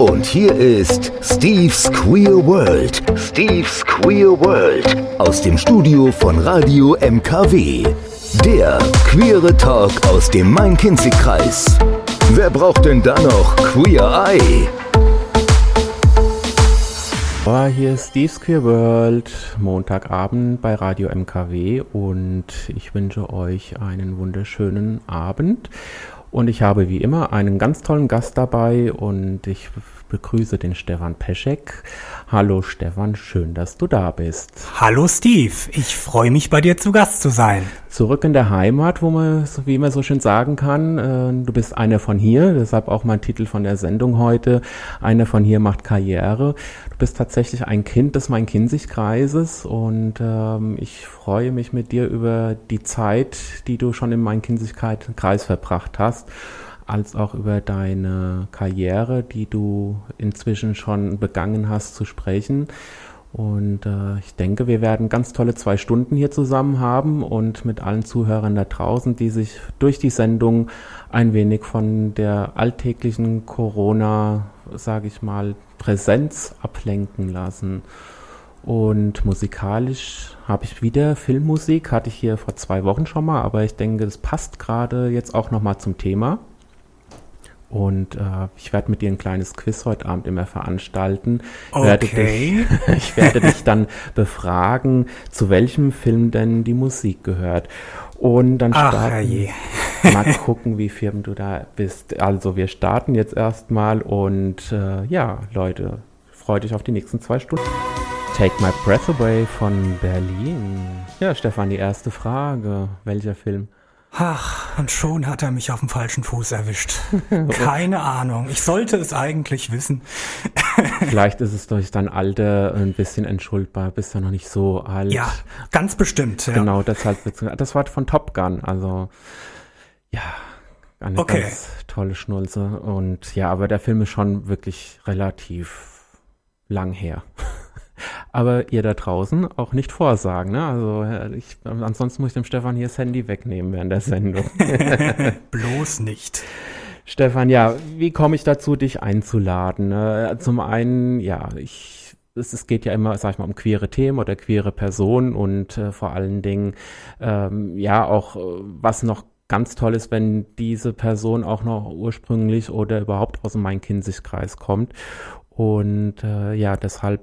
Und hier ist Steve's Queer World. Steve's Queer World. Aus dem Studio von Radio MKW. Der queere Talk aus dem Main-Kinzig-Kreis. Wer braucht denn da noch Queer Eye? Oh, hier ist Steve's Queer World, Montagabend bei Radio MKW und ich wünsche euch einen wunderschönen Abend. Und ich habe wie immer einen ganz tollen Gast dabei und ich begrüße den Stefan Peschek. Hallo Stefan, schön, dass du da bist. Hallo Steve, ich freue mich bei dir zu Gast zu sein. Zurück in der Heimat, wo man, wie man so schön sagen kann, äh, du bist einer von hier, deshalb auch mein Titel von der Sendung heute, einer von hier macht Karriere. Du bist tatsächlich ein Kind des Main-Kinzig-Kreises und ähm, ich freue mich mit dir über die Zeit, die du schon im Main-Kinzig-Kreis verbracht hast als auch über deine Karriere, die du inzwischen schon begangen hast zu sprechen. Und äh, ich denke, wir werden ganz tolle zwei Stunden hier zusammen haben und mit allen Zuhörern da draußen, die sich durch die Sendung ein wenig von der alltäglichen Corona, sage ich mal, Präsenz ablenken lassen. Und musikalisch habe ich wieder Filmmusik, hatte ich hier vor zwei Wochen schon mal, aber ich denke, das passt gerade jetzt auch nochmal zum Thema. Und äh, ich werde mit dir ein kleines Quiz heute Abend immer veranstalten. Okay. Werde dich, ich werde dich dann befragen, zu welchem Film denn die Musik gehört. Und dann starten mal gucken, wie firm du da bist. Also wir starten jetzt erstmal und äh, ja, Leute, freut euch auf die nächsten zwei Stunden. Take My Breath Away von Berlin. Ja, Stefan, die erste Frage. Welcher Film? Ach, und schon hat er mich auf dem falschen Fuß erwischt. Keine Ahnung. Ich sollte es eigentlich wissen. Vielleicht ist es durch dein Alter ein bisschen entschuldbar. Bist ja noch nicht so alt. Ja, ganz bestimmt. Ja. Genau, deshalb. Das war von Top Gun. Also, ja, eine Okay. ganz tolle Schnulze. Und ja, aber der Film ist schon wirklich relativ lang her. Aber ihr da draußen auch nicht vorsagen, ne? Also ich, ansonsten muss ich dem Stefan hier das Handy wegnehmen während der Sendung. Bloß nicht. Stefan, ja, wie komme ich dazu, dich einzuladen? Äh, Zum einen, ja, ich, es, es geht ja immer, sag ich mal, um queere Themen oder queere Personen und äh, vor allen Dingen, ähm, ja, auch äh, was noch ganz toll ist, wenn diese Person auch noch ursprünglich oder überhaupt aus dem Main-Kinzig-Kreis kommt. Und äh, ja, deshalb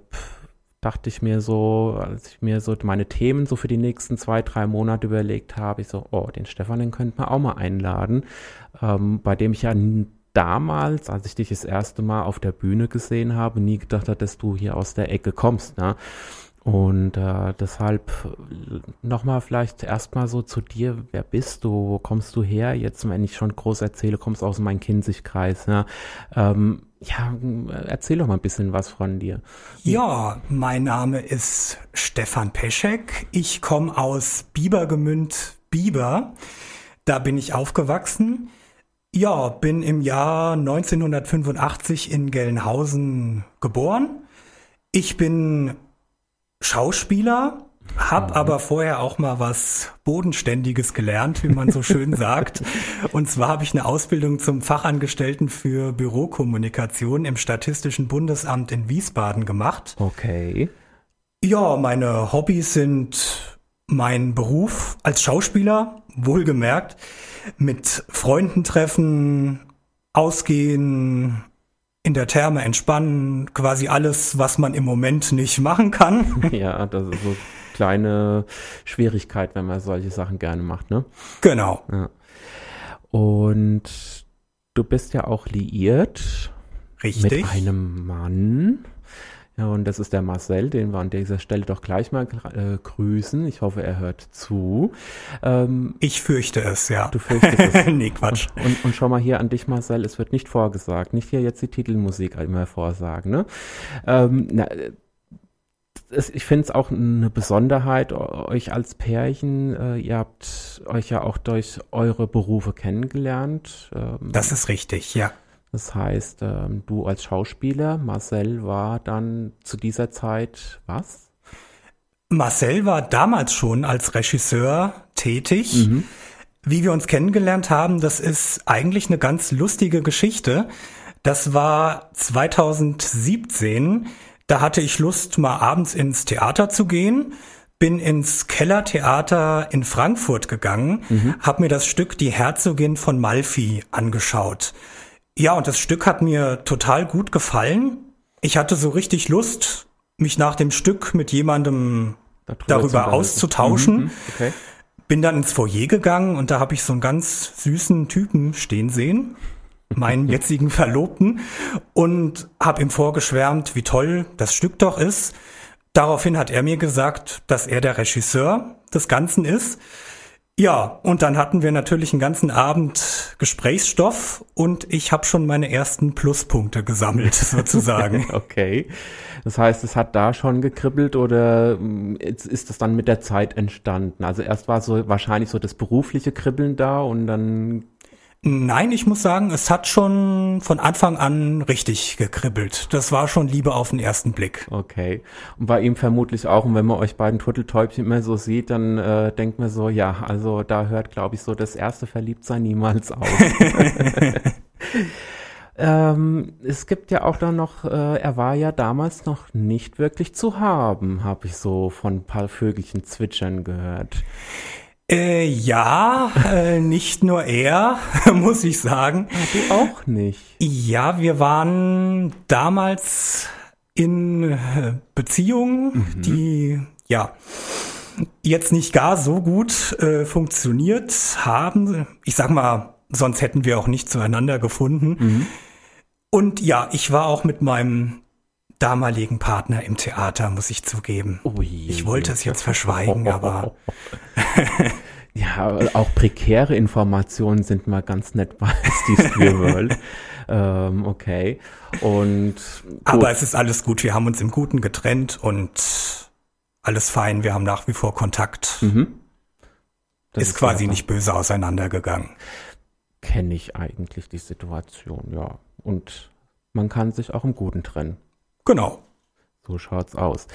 dachte ich mir so, als ich mir so meine Themen so für die nächsten zwei, drei Monate überlegt habe, ich so, oh, den Stefan, den könnte man auch mal einladen, ähm, bei dem ich ja damals, als ich dich das erste Mal auf der Bühne gesehen habe, nie gedacht habe, dass du hier aus der Ecke kommst. Ne? Und äh, deshalb nochmal vielleicht erstmal so zu dir, wer bist du, wo kommst du her? Jetzt, wenn ich schon groß erzähle, kommst aus meinem Kinzig-Kreis. Ne? Ähm, ja, erzähl doch mal ein bisschen was von dir. Ja, mein Name ist Stefan Peschek. Ich komme aus Biebergemünd, Bieber. Da bin ich aufgewachsen. Ja, bin im Jahr 1985 in Gelnhausen geboren. Ich bin Schauspieler, hab aber vorher auch mal was Bodenständiges gelernt, wie man so schön sagt. Und zwar habe ich eine Ausbildung zum Fachangestellten für Bürokommunikation im Statistischen Bundesamt in Wiesbaden gemacht. Okay. Ja, meine Hobbys sind mein Beruf als Schauspieler, wohlgemerkt, mit Freunden treffen, ausgehen, in der Therme entspannen, quasi alles, was man im Moment nicht machen kann. Ja, das ist so kleine Schwierigkeit, wenn man solche Sachen gerne macht, ne? genau. Und du bist ja auch liiert Richtig. mit einem Mann. Ja, und das ist der Marcel, den wir an dieser Stelle doch gleich mal äh, grüßen. Ich hoffe, er hört zu. Ähm, Ich fürchte es, ja. du fürchtest es. nee, Quatsch. Und, und schau mal hier an dich, Marcel, es wird nicht vorgesagt. Nicht hier jetzt die Titelmusik immer vorsagen. Ne? Ähm, na, es, ich finde es auch eine Besonderheit, eu- euch als Pärchen, äh, ihr habt euch ja auch durch eure Berufe kennengelernt. Ähm, Das ist richtig, ja. das heißt, ähm, du als Schauspieler, Marcel war dann zu dieser Zeit was? Marcel war damals schon als Regisseur tätig. Wie wir uns kennengelernt haben, das ist eigentlich eine ganz lustige Geschichte. Das war 2017. Da hatte ich Lust, mal abends ins Theater zu gehen. Bin ins Kellertheater in Frankfurt gegangen, mhm. habe mir das Stück Die Herzogin von Malfi angeschaut. Ja, und das Stück hat mir total gut gefallen. Ich hatte so richtig Lust, mich nach dem Stück mit jemandem darüber, darüber auszutauschen. Mhm, mhm, okay. Bin dann ins Foyer gegangen und da habe ich so einen ganz süßen Typen stehen sehen, meinen jetzigen Verlobten, und habe ihm vorgeschwärmt, wie toll das Stück doch ist. Daraufhin hat er mir gesagt, dass er der Regisseur des Ganzen ist. Ja, und dann hatten wir natürlich einen ganzen Abend Gesprächsstoff und ich habe schon meine ersten Pluspunkte gesammelt, sozusagen. okay. Das heißt, es hat da schon gekribbelt oder mm, ist das dann mit der Zeit entstanden? Also erst war so wahrscheinlich so das berufliche Kribbeln da und dann Nein, ich muss sagen, es hat schon von Anfang an richtig gekribbelt. Das war schon Liebe auf den ersten Blick. Okay. Und bei ihm vermutlich auch. Und wenn man euch beiden Turteltäubchen immer so sieht, dann äh, denkt man so, ja, also da hört, glaube ich, so das erste Verliebtsein niemals auf. ähm, es gibt ja auch dann noch, äh, er war ja damals noch nicht wirklich zu haben, habe ich so von ein paar Vögelchen zwitschern gehört. Äh, ja, äh, nicht nur er, muss ich sagen. Ja, du auch nicht. Ja, wir waren damals in äh, Beziehungen, mhm. die ja jetzt nicht gar so gut äh, funktioniert haben. Ich sag mal, sonst hätten wir auch nicht zueinander gefunden. Mhm. Und ja, ich war auch mit meinem damaligen Partner im Theater, muss ich zugeben. Ui. Ich wollte es jetzt verschweigen, aber. ja, auch prekäre Informationen sind mal ganz nett bei Steve Spielworld. ähm, okay. Und. Gut. Aber es ist alles gut. Wir haben uns im Guten getrennt und alles fein. Wir haben nach wie vor Kontakt. Mhm. ist, ist quasi nicht böse auseinandergegangen. Kenne ich eigentlich die Situation, ja. Und man kann sich auch im Guten trennen. Genau. So schaut's aus.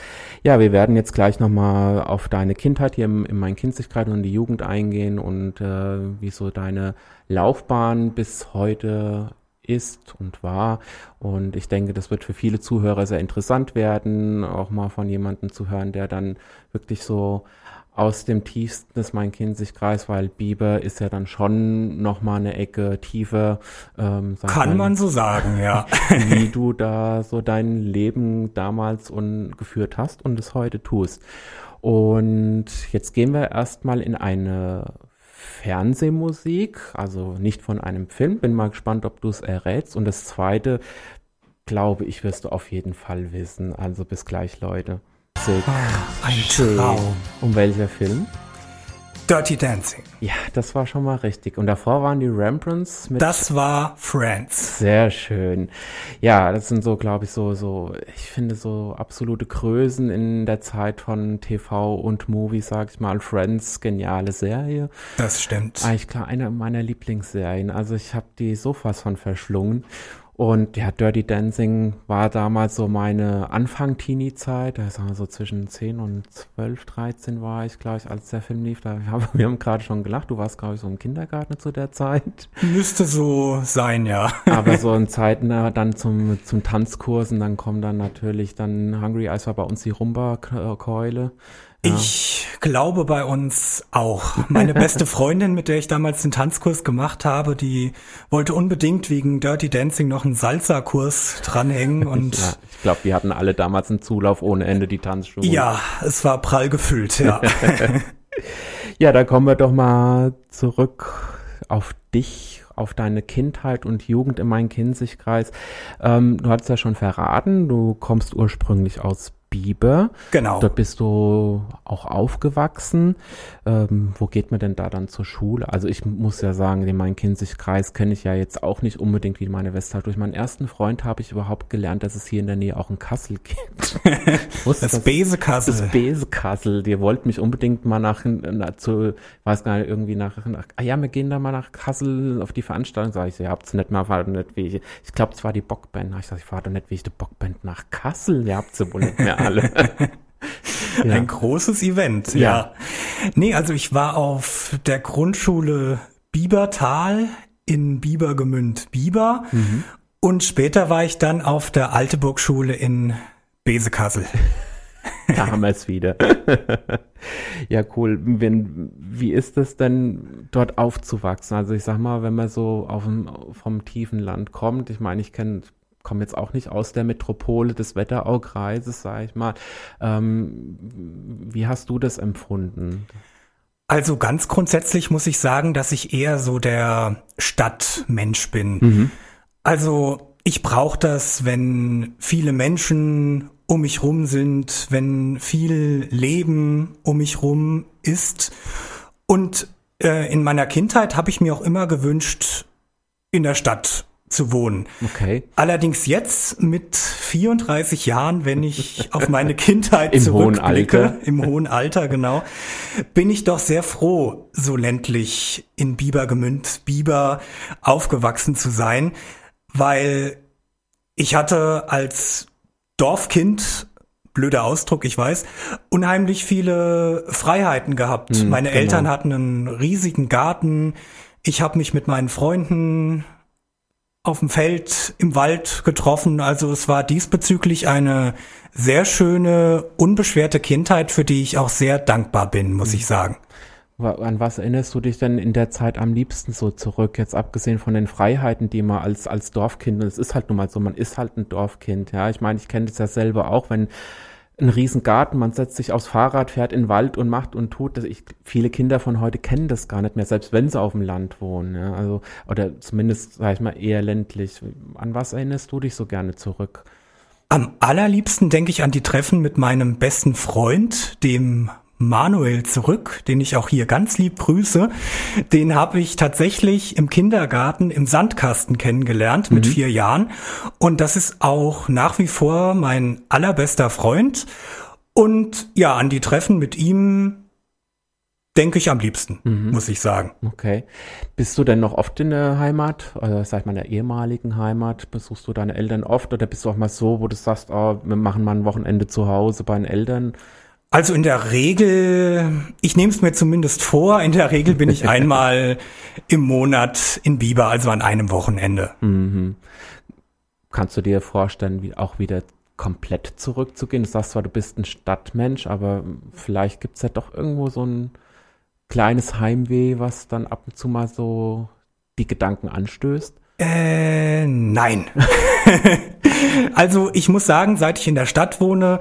Ja, wir werden jetzt gleich nochmal auf deine Kindheit hier im, in meinen Kindlichkeit und die Jugend eingehen und äh, wie so deine Laufbahn bis heute ist und war. Und ich denke, das wird für viele Zuhörer sehr interessant werden, auch mal von jemandem zu hören, der dann wirklich so aus dem tiefsten des Main-Kinzig-Kreis, weil Biber ist ja dann schon noch mal eine Ecke tiefer. Ähm, Kann man, man so sagen, ja. wie du da so dein Leben damals und geführt hast und es heute tust. Und jetzt gehen wir erstmal in eine Fernsehmusik, also nicht von einem Film. Bin mal gespannt, ob du es errätst. Und das zweite, glaube ich, wirst du auf jeden Fall wissen. Also bis gleich, Leute. Ah, ein Schön. Traum. Um welcher Film? Dirty Dancing. Ja, das war schon mal richtig. Und davor waren die Rembrandts mit. Das war Friends. Sehr schön. Ja, das sind so, glaube ich, so, so, ich finde so absolute Größen in der Zeit von TV und Movies, sag ich mal. Friends, geniale Serie. Das stimmt. Eigentlich klar, eine meiner Lieblingsserien. Also ich habe die so fast von verschlungen. Und ja, Dirty Dancing war damals so meine Anfang-Teenie-Zeit. Da wir so zwischen 10 und 12, 13 war ich, glaube ich, als der Film lief. Da, wir haben gerade schon gelacht. Du warst, glaube ich, so im Kindergarten zu der Zeit. Müsste so sein, ja. Aber so in Zeiten dann zum, zum Tanzkursen, dann kommen dann natürlich dann Hungry Eyes war bei uns die Rumba-Keule. Ich glaube bei uns auch. Meine beste Freundin, mit der ich damals den Tanzkurs gemacht habe, die wollte unbedingt wegen Dirty Dancing noch einen Salsa-Kurs dranhängen und ja, ich glaube, wir hatten alle damals einen Zulauf ohne Ende die Tanzschuhe. Ja, es war prall gefüllt, ja. ja, da kommen wir doch mal zurück auf dich, auf deine Kindheit und Jugend in meinem Kinzigkreis. Ähm, du hattest ja schon verraten, du kommst ursprünglich aus Bieber. Genau. Dort bist du auch aufgewachsen. Ähm, wo geht man denn da dann zur Schule? Also ich muss ja sagen, den Main-Kinzig-Kreis kenne ich ja jetzt auch nicht unbedingt wie meine Westhalle. Durch meinen ersten Freund habe ich überhaupt gelernt, dass es hier in der Nähe auch ein Kassel gibt. das, das Bese-Kassel. Das Bese-Kassel. Die wollt mich unbedingt mal nach, nach zu, weiß gar nicht, irgendwie nach, nach, ah ja, wir gehen da mal nach Kassel auf die Veranstaltung. Sag ich, ihr habt es nicht mal, war nicht wie ich, ich glaube, es war die Bockband. Ich sag, ich fahre doch nicht wie ich die Bockband nach Kassel. Ihr habt sie wohl nicht mehr alle. ja. Ein großes Event, ja. ja. Nee, also ich war auf der Grundschule Biebertal in Biebergemünd Bieber. Mhm. Und später war ich dann auf der Alteburg-Schule in Besekassel. da haben wir es wieder. ja, cool. Wenn, wie ist es denn, dort aufzuwachsen? Also ich sag mal, wenn man so auf dem, vom tiefen Land kommt, ich meine, ich kenne komme jetzt auch nicht aus der Metropole des Wetteraukreises, sage ich mal. Ähm, wie hast du das empfunden? Also ganz grundsätzlich muss ich sagen, dass ich eher so der Stadtmensch bin. Mhm. Also ich brauche das, wenn viele Menschen um mich rum sind, wenn viel Leben um mich rum ist. Und äh, in meiner Kindheit habe ich mir auch immer gewünscht, in der Stadt zu wohnen. Okay. Allerdings jetzt mit 34 Jahren, wenn ich auf meine Kindheit Im zurückblicke, hohen Alter. im hohen Alter genau, bin ich doch sehr froh, so ländlich in Bibergemünd, Biber aufgewachsen zu sein weil ich hatte als Dorfkind, blöder Ausdruck, ich weiß, unheimlich viele Freiheiten gehabt. Hm, Meine genau. Eltern hatten einen riesigen Garten. Ich habe mich mit meinen Freunden auf dem Feld, im Wald getroffen. Also es war diesbezüglich eine sehr schöne, unbeschwerte Kindheit, für die ich auch sehr dankbar bin, muss hm. ich sagen. An was erinnerst du dich denn in der Zeit am liebsten so zurück? Jetzt abgesehen von den Freiheiten, die man als, als Dorfkind, es ist halt nun mal so, man ist halt ein Dorfkind, ja. Ich meine, ich kenne das ja selber auch, wenn ein Riesengarten, man setzt sich aufs Fahrrad, fährt in den Wald und macht und tut. Das ich, viele Kinder von heute kennen das gar nicht mehr, selbst wenn sie auf dem Land wohnen, ja. Also, oder zumindest, sag ich mal, eher ländlich. An was erinnerst du dich so gerne zurück? Am allerliebsten denke ich an die Treffen mit meinem besten Freund, dem Manuel zurück, den ich auch hier ganz lieb grüße. Den habe ich tatsächlich im Kindergarten im Sandkasten kennengelernt mit mhm. vier Jahren. Und das ist auch nach wie vor mein allerbester Freund. Und ja, an die Treffen mit ihm denke ich am liebsten, mhm. muss ich sagen. Okay. Bist du denn noch oft in der Heimat, oder sag ich mal in der ehemaligen Heimat? Besuchst du deine Eltern oft oder bist du auch mal so, wo du sagst, oh, wir machen mal ein Wochenende zu Hause bei den Eltern? Also in der Regel, ich nehme es mir zumindest vor, in der Regel bin ich einmal im Monat in Biber, also an einem Wochenende. Mhm. Kannst du dir vorstellen, wie auch wieder komplett zurückzugehen? Du sagst zwar, du bist ein Stadtmensch, aber vielleicht gibt es ja doch irgendwo so ein kleines Heimweh, was dann ab und zu mal so die Gedanken anstößt. Äh, nein. also ich muss sagen, seit ich in der Stadt wohne,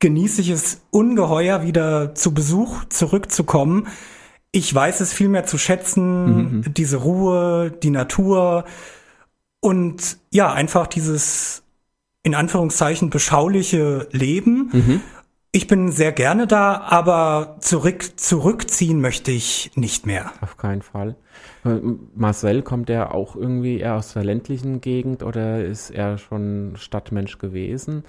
genieße ich es ungeheuer, wieder zu Besuch zurückzukommen. Ich weiß es viel mehr zu schätzen, mhm. diese Ruhe, die Natur und ja, einfach dieses in Anführungszeichen beschauliche Leben. Mhm. Ich bin sehr gerne da, aber zurück, zurückziehen möchte ich nicht mehr. Auf keinen Fall. Äh, Marcel, kommt er auch irgendwie eher aus der ländlichen Gegend oder ist er schon Stadtmensch gewesen?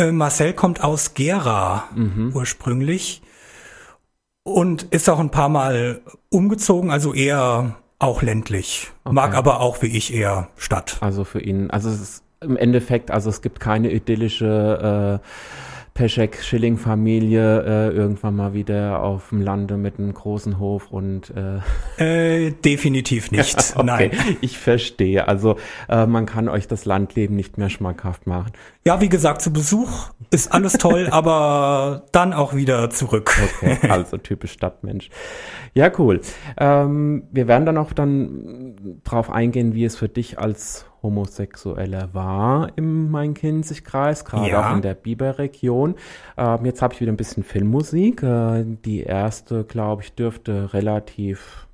Äh, Marcel kommt aus Gera mhm. ursprünglich und ist auch ein paar Mal umgezogen, also eher auch ländlich. Okay. Mag aber auch wie ich eher Stadt. Also für ihn, also es ist im Endeffekt, also es gibt keine idyllische äh, Peschek-Schilling-Familie äh, irgendwann mal wieder auf dem Lande mit einem großen Hof und äh, äh definitiv nicht. okay. Nein. Ich verstehe. Also äh, man kann euch das Landleben nicht mehr schmackhaft machen. Ja, wie gesagt, zu Besuch ist alles toll, aber dann auch wieder zurück. Okay, also typisch Stadtmensch. Ja, cool. Ähm, wir werden dann auch dann drauf eingehen, wie es für dich als Homosexueller war im Main-Kinzig-Kreis, gerade ja. auch in der Biberregion. Ähm, jetzt habe ich wieder ein bisschen Filmmusik. Äh, die erste, glaube ich, dürfte relativ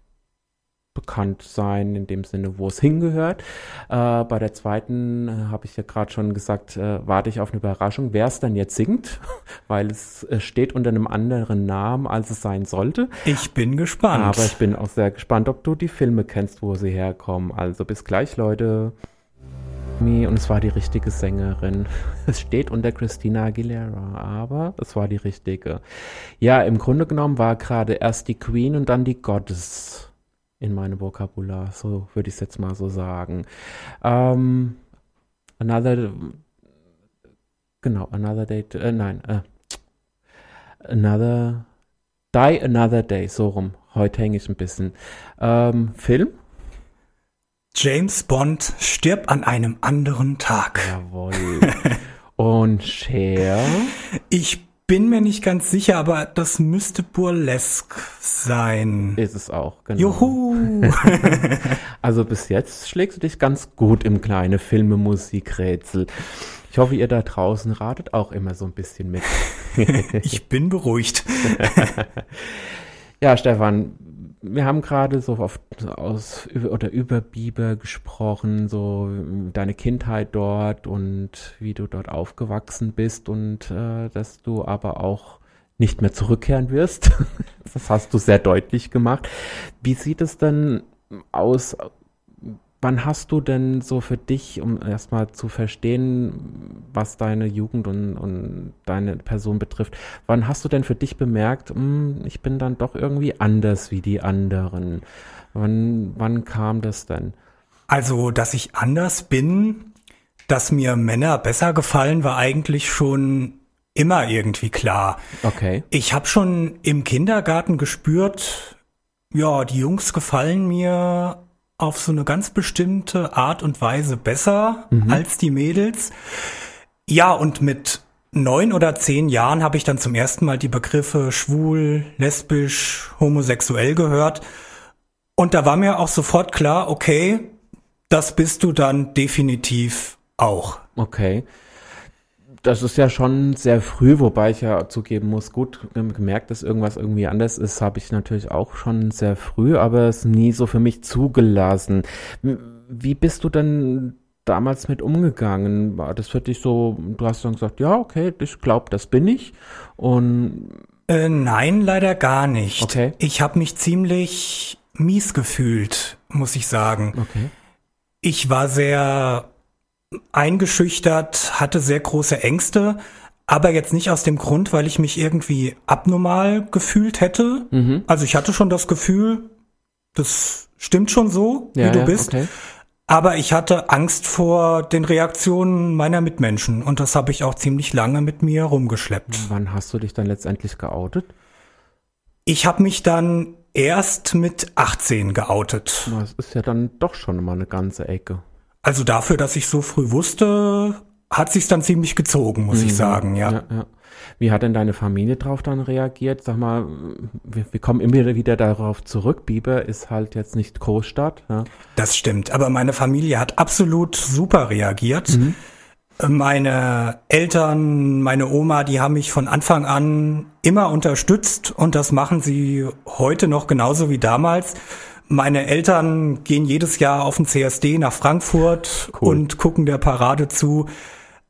bekannt sein, in dem Sinne, wo es hingehört. Äh, bei der zweiten äh, habe ich ja gerade schon gesagt, äh, warte ich auf eine Überraschung, wer es dann jetzt singt, weil es äh, steht unter einem anderen Namen, als es sein sollte. Ich bin gespannt. Aber ich bin auch sehr gespannt, ob du die Filme kennst, wo sie herkommen. Also bis gleich, Leute. Und es war die richtige Sängerin. Es steht unter Christina Aguilera, aber es war die richtige. Ja, im Grunde genommen war gerade erst die Queen und dann die Goddess in meinem Vokabular. So würde ich es jetzt mal so sagen. Ähm, another, genau, another day, äh, nein, äh, another, die another day, so rum. Heute hänge ich ein bisschen. Ähm, Film? James Bond stirbt an einem anderen Tag. Jawohl. Und Cher? Ich bin mir nicht ganz sicher, aber das müsste burlesque sein. Ist es auch, genau. Juhu! also bis jetzt schlägst du dich ganz gut im kleine Filme, Musik, Rätsel. Ich hoffe, ihr da draußen ratet auch immer so ein bisschen mit. ich bin beruhigt. ja, Stefan, wir haben gerade so oft aus oder über Biber gesprochen, so deine Kindheit dort und wie du dort aufgewachsen bist und äh, dass du aber auch nicht mehr zurückkehren wirst. das hast du sehr deutlich gemacht. Wie sieht es denn aus wann hast du denn so für dich, um erstmal zu verstehen, was deine Jugend und, und deine Person betrifft, wann hast du denn für dich bemerkt, hm, ich bin dann doch irgendwie anders wie die anderen? Wann, wann kam das denn? Also, dass ich anders bin, dass mir Männer besser gefallen, war eigentlich schon immer irgendwie klar. Okay. Ich habe schon im Kindergarten gespürt, ja, die Jungs gefallen mir auf so eine ganz bestimmte Art und Weise besser mhm. als die Mädels. Ja, und mit neun oder zehn Jahren habe ich dann zum ersten Mal die Begriffe schwul, lesbisch, homosexuell gehört. Und da war mir auch sofort klar, okay, das bist du dann definitiv auch. Okay das ist ja schon sehr früh, wobei ich ja zugeben muss, gut, gemerkt, dass irgendwas irgendwie anders ist, habe ich natürlich auch schon sehr früh, aber es nie so für mich zugelassen. Wie bist du denn damals mit umgegangen? War das für dich so, du hast dann gesagt, ja, okay, ich glaube, das bin ich und äh, nein, leider gar nicht. Okay. Ich habe mich ziemlich mies gefühlt, muss ich sagen. Okay. Ich war sehr eingeschüchtert, hatte sehr große Ängste, aber jetzt nicht aus dem Grund, weil ich mich irgendwie abnormal gefühlt hätte. Mhm. Also ich hatte schon das Gefühl, das stimmt schon so, ja, wie du ja, bist. Okay. Aber ich hatte Angst vor den Reaktionen meiner Mitmenschen und das habe ich auch ziemlich lange mit mir rumgeschleppt. Wann hast du dich dann letztendlich geoutet? Ich habe mich dann erst mit 18 geoutet. Das ist ja dann doch schon mal eine ganze Ecke. Also dafür, dass ich so früh wusste, hat sich's dann ziemlich gezogen, muss mhm. ich sagen, ja. ja, ja. Wie hat denn deine Familie drauf dann reagiert? Sag mal, wir, wir, kommen immer wieder darauf zurück. Biber ist halt jetzt nicht Großstadt. Ja. Das stimmt, aber meine Familie hat absolut super reagiert. Mhm. Meine Eltern, meine Oma, die haben mich von Anfang an immer unterstützt und das machen sie heute noch genauso wie damals. Meine Eltern gehen jedes Jahr auf den CSD nach Frankfurt cool. und gucken der Parade zu.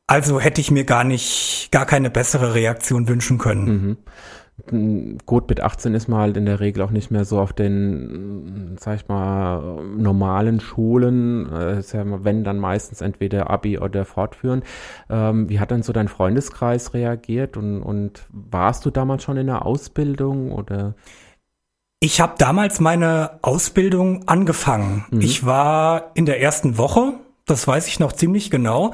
Also hätte ich mir gar nicht, gar keine bessere Reaktion wünschen können. Mhm. Gut, mit 18 ist man halt in der Regel auch nicht mehr so auf den, sag ich mal, normalen Schulen. Ist ja, wenn dann meistens entweder Abi oder fortführen. Ähm, wie hat dann so dein Freundeskreis reagiert und, und warst du damals schon in der Ausbildung oder? Ich habe damals meine Ausbildung angefangen. Mhm. Ich war in der ersten Woche, das weiß ich noch ziemlich genau.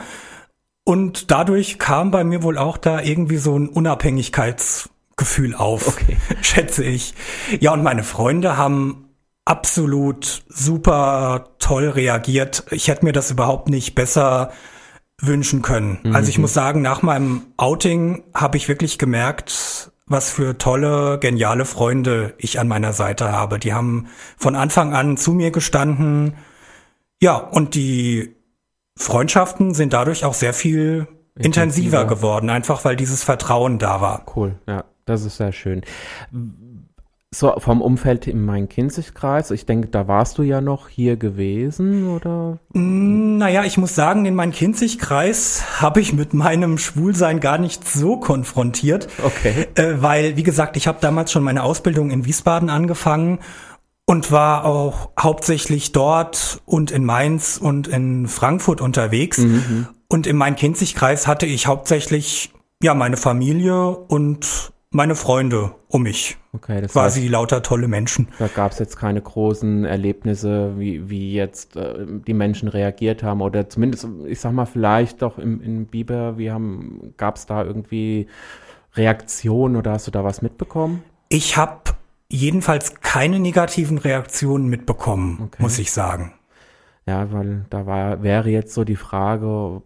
Und dadurch kam bei mir wohl auch da irgendwie so ein Unabhängigkeitsgefühl auf, okay. schätze ich. Ja, und meine Freunde haben absolut super toll reagiert. Ich hätte mir das überhaupt nicht besser wünschen können. Mhm. Also ich muss sagen, nach meinem Outing habe ich wirklich gemerkt, was für tolle, geniale Freunde ich an meiner Seite habe. Die haben von Anfang an zu mir gestanden. Ja, und die Freundschaften sind dadurch auch sehr viel intensiver, intensiver geworden, einfach weil dieses Vertrauen da war. Cool, ja, das ist sehr schön so vom Umfeld im Main-Kinzig-Kreis. Ich denke, da warst du ja noch hier gewesen, oder? Naja, ich muss sagen, den Main-Kinzig-Kreis habe ich mit meinem Schwulsein gar nicht so konfrontiert. Okay. Äh, weil, wie gesagt, ich habe damals schon meine Ausbildung in Wiesbaden angefangen und war auch hauptsächlich dort und in Mainz und in Frankfurt unterwegs. Mhm. Und im Main-Kinzig-Kreis hatte ich hauptsächlich ja meine Familie und meine Freunde um mich. Okay, das quasi heißt, lauter tolle Menschen. Da gab es jetzt keine großen Erlebnisse, wie, wie jetzt äh, die Menschen reagiert haben oder zumindest, ich sag mal, vielleicht doch im, in Biber, wie haben, gab es da irgendwie Reaktionen oder hast du da was mitbekommen? Ich habe jedenfalls keine negativen Reaktionen mitbekommen, okay. muss ich sagen. Ja, weil da war, wäre jetzt so die Frage,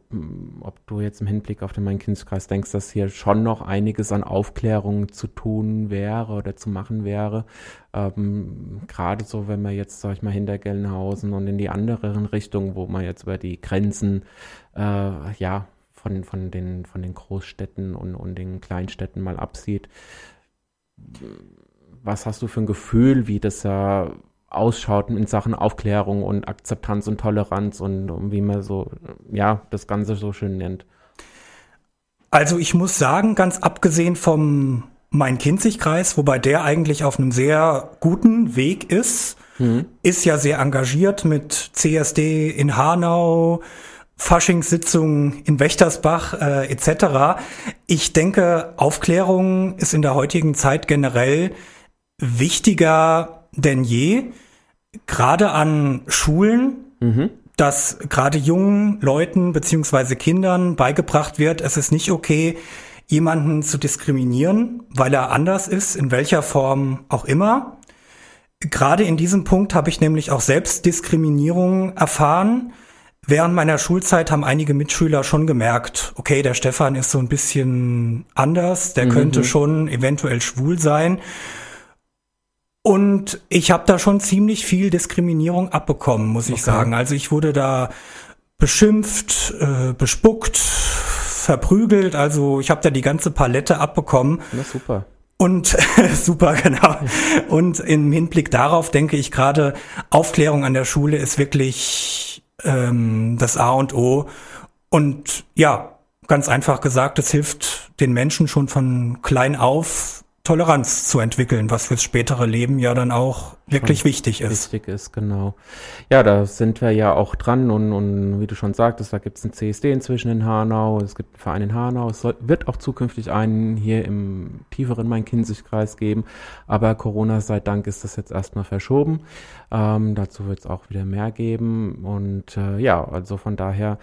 ob du jetzt im Hinblick auf den Main-Kinz-Kreis denkst, dass hier schon noch einiges an Aufklärung zu tun wäre oder zu machen wäre. Ähm, Gerade so, wenn man jetzt, sag ich mal, hinter Gelnhausen und in die anderen Richtungen, wo man jetzt über die Grenzen, äh, ja, von, von, den, von den Großstädten und, und den Kleinstädten mal absieht. Was hast du für ein Gefühl, wie das ja ausschaut in Sachen Aufklärung und Akzeptanz und Toleranz und, und wie man so, ja, das Ganze so schön nennt. Also ich muss sagen, ganz abgesehen vom Main-Kinzig-Kreis, wobei der eigentlich auf einem sehr guten Weg ist, mhm. ist ja sehr engagiert mit CSD in Hanau, Faschingssitzungen in Wächtersbach äh, etc. Ich denke, Aufklärung ist in der heutigen Zeit generell wichtiger denn je gerade an Schulen, mhm. dass gerade jungen Leuten beziehungsweise Kindern beigebracht wird, es ist nicht okay, jemanden zu diskriminieren, weil er anders ist, in welcher Form auch immer. Gerade in diesem Punkt habe ich nämlich auch selbst Diskriminierung erfahren. Während meiner Schulzeit haben einige Mitschüler schon gemerkt, okay, der Stefan ist so ein bisschen anders, der mhm. könnte schon eventuell schwul sein. Und ich habe da schon ziemlich viel Diskriminierung abbekommen, muss ich okay. sagen. Also ich wurde da beschimpft, äh, bespuckt, verprügelt. Also ich habe da die ganze Palette abbekommen. Na super. Und super, genau. Und im Hinblick darauf denke ich gerade, Aufklärung an der Schule ist wirklich ähm, das A und O. Und ja, ganz einfach gesagt, es hilft den Menschen schon von klein auf Toleranz zu entwickeln, was fürs spätere Leben ja dann auch wirklich schon wichtig ist. Wichtig ist, genau. Ja, da sind wir ja auch dran und, und wie du schon sagtest, da gibt es ein CSD inzwischen in Hanau, es gibt einen Verein in Hanau, es soll, wird auch zukünftig einen hier im tieferen Main-Kinzig-Kreis geben, aber Corona sei Dank ist das jetzt erstmal verschoben. Ähm, dazu wird es auch wieder mehr geben und äh, ja, also von daher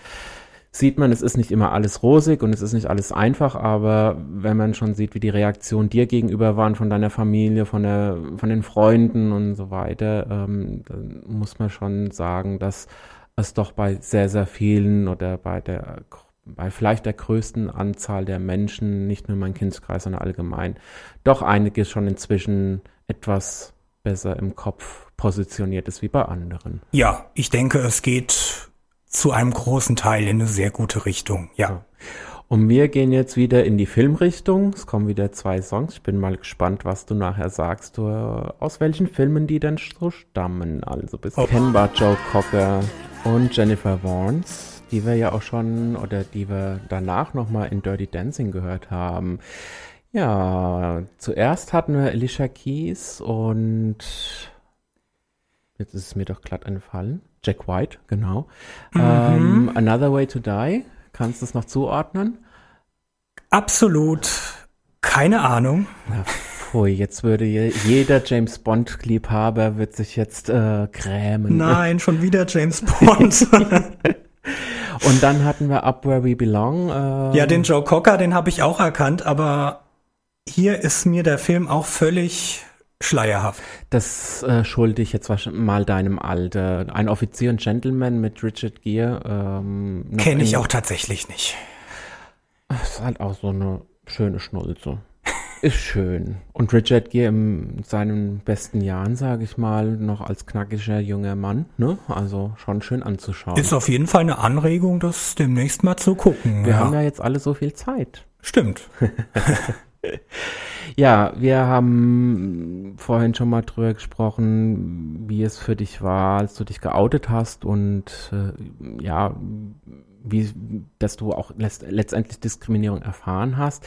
sieht man, es ist nicht immer alles rosig und es ist nicht alles einfach, aber wenn man schon sieht, wie die Reaktionen dir gegenüber waren von deiner Familie, von, der, von den Freunden und so weiter, ähm, dann muss man schon sagen, dass es doch bei sehr, sehr vielen oder bei der bei vielleicht der größten Anzahl der Menschen, nicht nur mein Kindskreis, sondern allgemein, doch einiges schon inzwischen etwas besser im Kopf positioniert ist wie bei anderen. Ja, ich denke, es geht zu einem großen Teil in eine sehr gute Richtung, ja. Und wir gehen jetzt wieder in die Filmrichtung. Es kommen wieder zwei Songs. Ich bin mal gespannt, was du nachher sagst, du, aus welchen Filmen die denn so stammen. Also bis oh. kennbar Joe Cocker und Jennifer Warnes, die wir ja auch schon oder die wir danach nochmal in Dirty Dancing gehört haben. Ja, zuerst hatten wir Alicia Keys und jetzt ist es mir doch glatt entfallen. Jack White, genau. Mhm. Ähm, Another Way to Die, kannst du es noch zuordnen? Absolut keine Ahnung. Na, pfui, jetzt würde jeder James Bond-Liebhaber wird sich jetzt äh, grämen. Nein, schon wieder James Bond. Und dann hatten wir Up Where We Belong. Äh, ja, den Joe Cocker, den habe ich auch erkannt, aber hier ist mir der Film auch völlig schleierhaft. Das äh, schulde ich jetzt mal deinem Alter. Ein Offizier und Gentleman mit Richard Gere. Ähm, Kenne ich auch tatsächlich nicht. Das ist halt auch so eine schöne Schnulze. Ist schön. Und Richard Gere in seinen besten Jahren, sage ich mal, noch als knackiger junger Mann, ne? Also schon schön anzuschauen. Ist auf jeden Fall eine Anregung, das demnächst mal zu gucken. Wir ja. haben ja jetzt alle so viel Zeit. Stimmt. Ja, wir haben vorhin schon mal drüber gesprochen, wie es für dich war, als du dich geoutet hast und äh, ja, wie, dass du auch letztendlich Diskriminierung erfahren hast.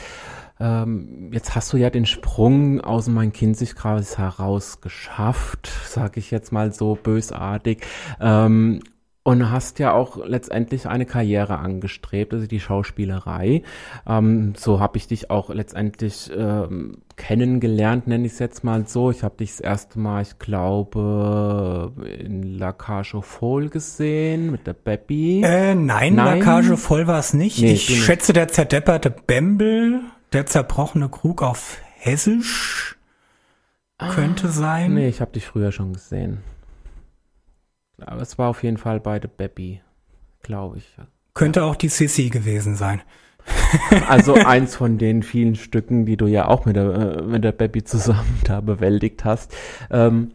Ähm, jetzt hast du ja den Sprung aus meinem Kinzigkreis heraus geschafft, sage ich jetzt mal so bösartig. Ähm, und hast ja auch letztendlich eine Karriere angestrebt, also die Schauspielerei. Ähm, so habe ich dich auch letztendlich ähm, kennengelernt, nenne ich es jetzt mal so. Ich habe dich das erste Mal, ich glaube, in La Cage Foll gesehen mit der Beppi. Äh, nein, nein. La Cage Foll war es nicht. Nee, ich schätze der zerdepperte Bembel, der zerbrochene Krug auf Hessisch könnte ah, sein. Nee, ich habe dich früher schon gesehen. Aber es war auf jeden Fall bei The Baby, glaube ich. Könnte auch die Sissy gewesen sein. Also eins von den vielen Stücken, die du ja auch mit der, äh, mit der Baby zusammen da bewältigt hast, ähm,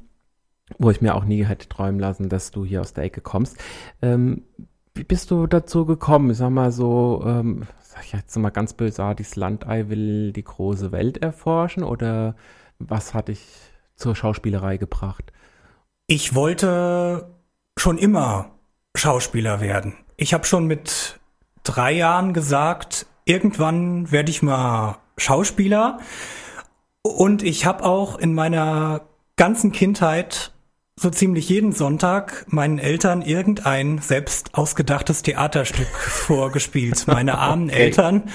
wo ich mir auch nie hätte träumen lassen, dass du hier aus der Ecke kommst. Ähm, wie bist du dazu gekommen? Ich sag mal so, ähm, sag ich jetzt mal ganz bösartig, das Landei will die große Welt erforschen oder was hat dich zur Schauspielerei gebracht? Ich wollte schon immer Schauspieler werden. Ich habe schon mit drei Jahren gesagt, irgendwann werde ich mal Schauspieler. Und ich habe auch in meiner ganzen Kindheit so ziemlich jeden Sonntag meinen Eltern irgendein selbst ausgedachtes Theaterstück vorgespielt. Meine armen okay. Eltern.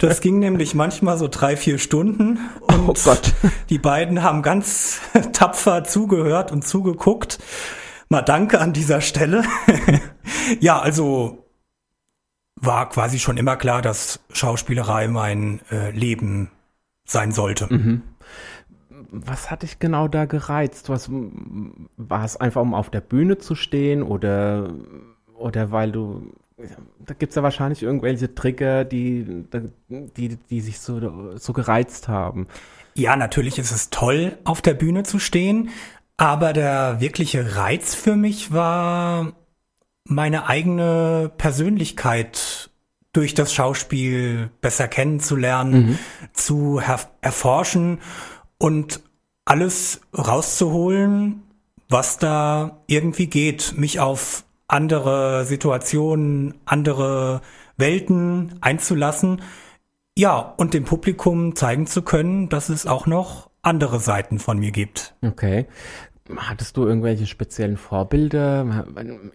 Das ging nämlich manchmal so drei, vier Stunden. Und oh Gott. die beiden haben ganz tapfer zugehört und zugeguckt. Mal danke an dieser Stelle. ja, also war quasi schon immer klar, dass Schauspielerei mein äh, Leben sein sollte. Mhm. Was hat dich genau da gereizt? Was war es einfach, um auf der Bühne zu stehen oder oder weil du da gibt's ja wahrscheinlich irgendwelche Trigger, die, die, die sich so, so gereizt haben. Ja, natürlich ist es toll, auf der Bühne zu stehen, aber der wirkliche Reiz für mich war meine eigene Persönlichkeit durch das Schauspiel besser kennenzulernen, mhm. zu erforschen und alles rauszuholen, was da irgendwie geht, mich auf andere Situationen, andere Welten einzulassen. Ja, und dem Publikum zeigen zu können, dass es auch noch andere Seiten von mir gibt. Okay. Hattest du irgendwelche speziellen Vorbilder?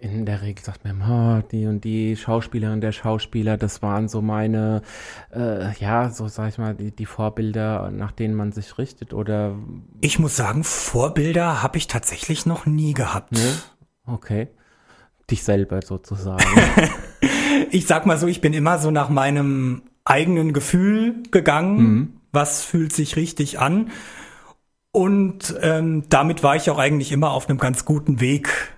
In der Regel sagt man, oh, die und die Schauspielerin, der Schauspieler, das waren so meine, äh, ja, so sag ich mal, die, die Vorbilder, nach denen man sich richtet, oder? Ich muss sagen, Vorbilder habe ich tatsächlich noch nie gehabt. Ne? Okay. Dich selber sozusagen. ich sag mal so, ich bin immer so nach meinem eigenen Gefühl gegangen. Mhm. Was fühlt sich richtig an? Und ähm, damit war ich auch eigentlich immer auf einem ganz guten Weg,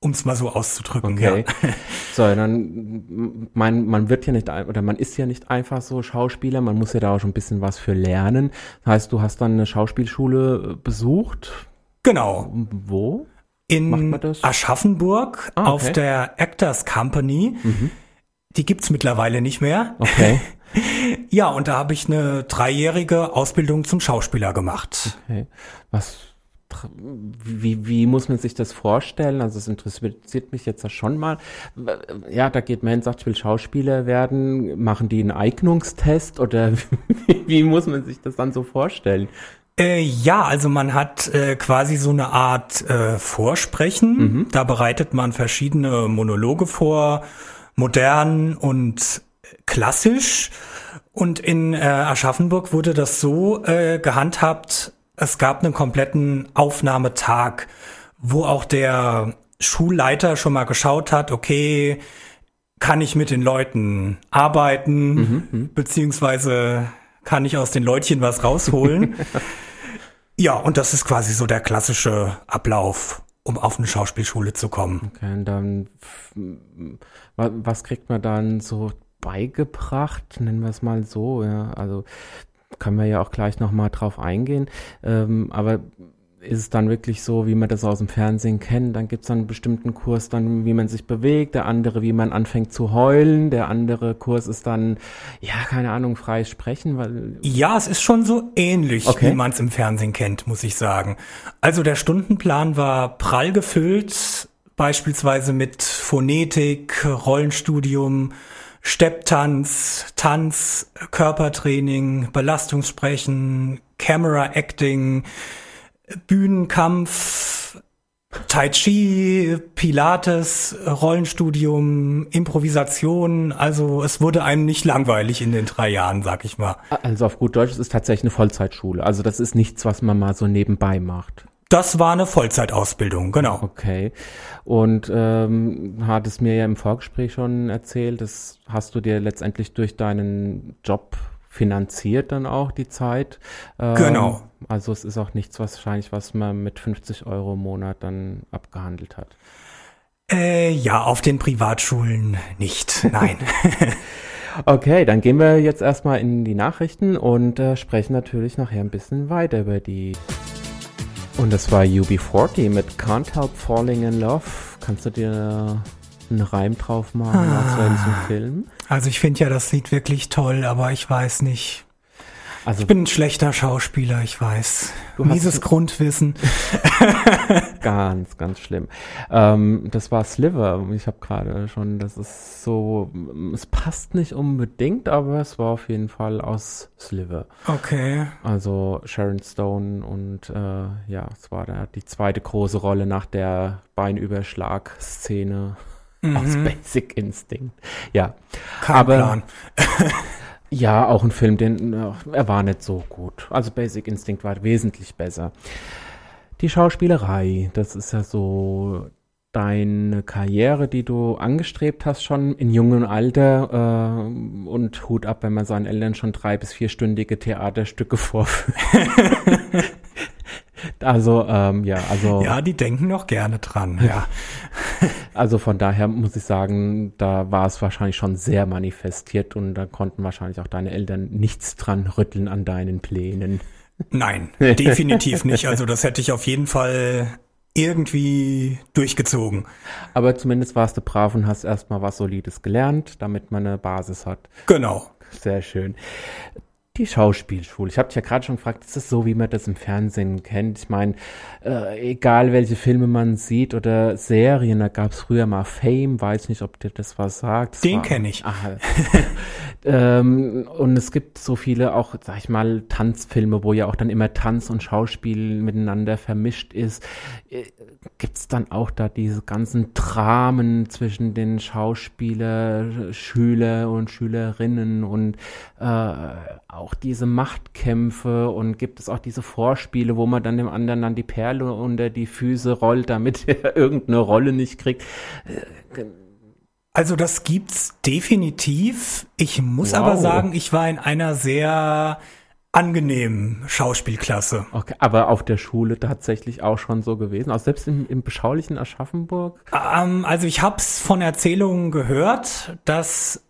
um es mal so auszudrücken. Okay. Ja. So, dann man, man wird ja nicht oder man ist ja nicht einfach so Schauspieler, man muss ja da auch schon ein bisschen was für lernen. Das heißt, du hast dann eine Schauspielschule äh, besucht. Genau. Wo? In Aschaffenburg ah, okay. auf der Actors Company. Mhm. Die gibt's mittlerweile nicht mehr. Okay. Ja, und da habe ich eine dreijährige Ausbildung zum Schauspieler gemacht. Okay. Was wie, wie muss man sich das vorstellen? Also es interessiert mich jetzt schon mal. Ja, da geht man hin, sagt, ich will Schauspieler werden. Machen die einen Eignungstest oder wie, wie muss man sich das dann so vorstellen? Äh, ja, also man hat äh, quasi so eine Art äh, Vorsprechen. Mhm. Da bereitet man verschiedene Monologe vor, modern und klassisch. Und in äh, Aschaffenburg wurde das so äh, gehandhabt, es gab einen kompletten Aufnahmetag, wo auch der Schulleiter schon mal geschaut hat, okay, kann ich mit den Leuten arbeiten, mhm, mhm. beziehungsweise kann ich aus den Leutchen was rausholen. ja, und das ist quasi so der klassische Ablauf, um auf eine Schauspielschule zu kommen. Okay, und dann was kriegt man dann so beigebracht, nennen wir es mal so, ja. Also können wir ja auch gleich nochmal drauf eingehen. Ähm, aber ist es dann wirklich so, wie man das aus dem Fernsehen kennt? Dann gibt es dann einen bestimmten Kurs, dann wie man sich bewegt, der andere, wie man anfängt zu heulen, der andere Kurs ist dann, ja, keine Ahnung, freies Sprechen. Weil ja, es ist schon so ähnlich, okay. wie man es im Fernsehen kennt, muss ich sagen. Also der Stundenplan war prall gefüllt, beispielsweise mit Phonetik, Rollenstudium, Stepptanz, Tanz, Körpertraining, Belastungssprechen, Camera Acting, Bühnenkampf, Tai Chi, Pilates, Rollenstudium, Improvisation. Also es wurde einem nicht langweilig in den drei Jahren, sag ich mal. Also auf gut Deutsch ist es tatsächlich eine Vollzeitschule. Also das ist nichts, was man mal so nebenbei macht. Das war eine Vollzeitausbildung, genau. Okay. Und ähm, hat es mir ja im Vorgespräch schon erzählt, das hast du dir letztendlich durch deinen Job finanziert dann auch die Zeit. Ähm, genau. Also es ist auch nichts wahrscheinlich, was man mit 50 Euro im Monat dann abgehandelt hat. Äh, ja, auf den Privatschulen nicht. Nein. okay, dann gehen wir jetzt erstmal in die Nachrichten und äh, sprechen natürlich nachher ein bisschen weiter über die. Und das war UB40 mit Can't Help Falling in Love. Kannst du dir einen Reim drauf machen ah. welchem Film? Also ich finde ja das Lied wirklich toll, aber ich weiß nicht. Also, ich bin ein schlechter Schauspieler, ich weiß. Du Mieses Grundwissen. ganz, ganz schlimm. Ähm, das war Sliver. Ich habe gerade schon, das ist so, es passt nicht unbedingt, aber es war auf jeden Fall aus Sliver. Okay. Also Sharon Stone und äh, ja, es war da die zweite große Rolle nach der Beinüberschlag-Szene mhm. aus Basic Instinct. Ja. Kein aber, Plan. Ja, auch ein Film, den er war nicht so gut. Also Basic Instinct war wesentlich besser. Die Schauspielerei, das ist ja so deine Karriere, die du angestrebt hast schon in jungem Alter äh, und Hut ab, wenn man seinen Eltern schon drei bis vierstündige Theaterstücke vorführt. Also ähm, ja, also ja, die denken noch gerne dran. Ja. Also von daher muss ich sagen, da war es wahrscheinlich schon sehr manifestiert und da konnten wahrscheinlich auch deine Eltern nichts dran rütteln an deinen Plänen. Nein, definitiv nicht. Also das hätte ich auf jeden Fall irgendwie durchgezogen. Aber zumindest warst du brav und hast erstmal was Solides gelernt, damit man eine Basis hat. Genau. Sehr schön. Die Schauspielschule. Ich habe dich ja gerade schon gefragt, ist das so, wie man das im Fernsehen kennt? Ich meine, äh, egal welche Filme man sieht oder Serien, da gab es früher mal Fame, weiß nicht, ob dir das was sagt. Das Den kenne ich. Ach, ähm, und es gibt so viele auch, sag ich mal, Tanzfilme, wo ja auch dann immer Tanz und Schauspiel miteinander vermischt ist. Äh, gibt es dann auch da diese ganzen Dramen zwischen den Schauspieler, Schüler und Schülerinnen und äh, auch diese Machtkämpfe und gibt es auch diese Vorspiele, wo man dann dem anderen dann die Perle unter die Füße rollt, damit er irgendeine Rolle nicht kriegt. Also das gibt's definitiv. Ich muss wow. aber sagen, ich war in einer sehr angenehmen Schauspielklasse. Okay, aber auf der Schule tatsächlich auch schon so gewesen, auch selbst im, im beschaulichen Aschaffenburg? Ähm, also ich habe es von Erzählungen gehört, dass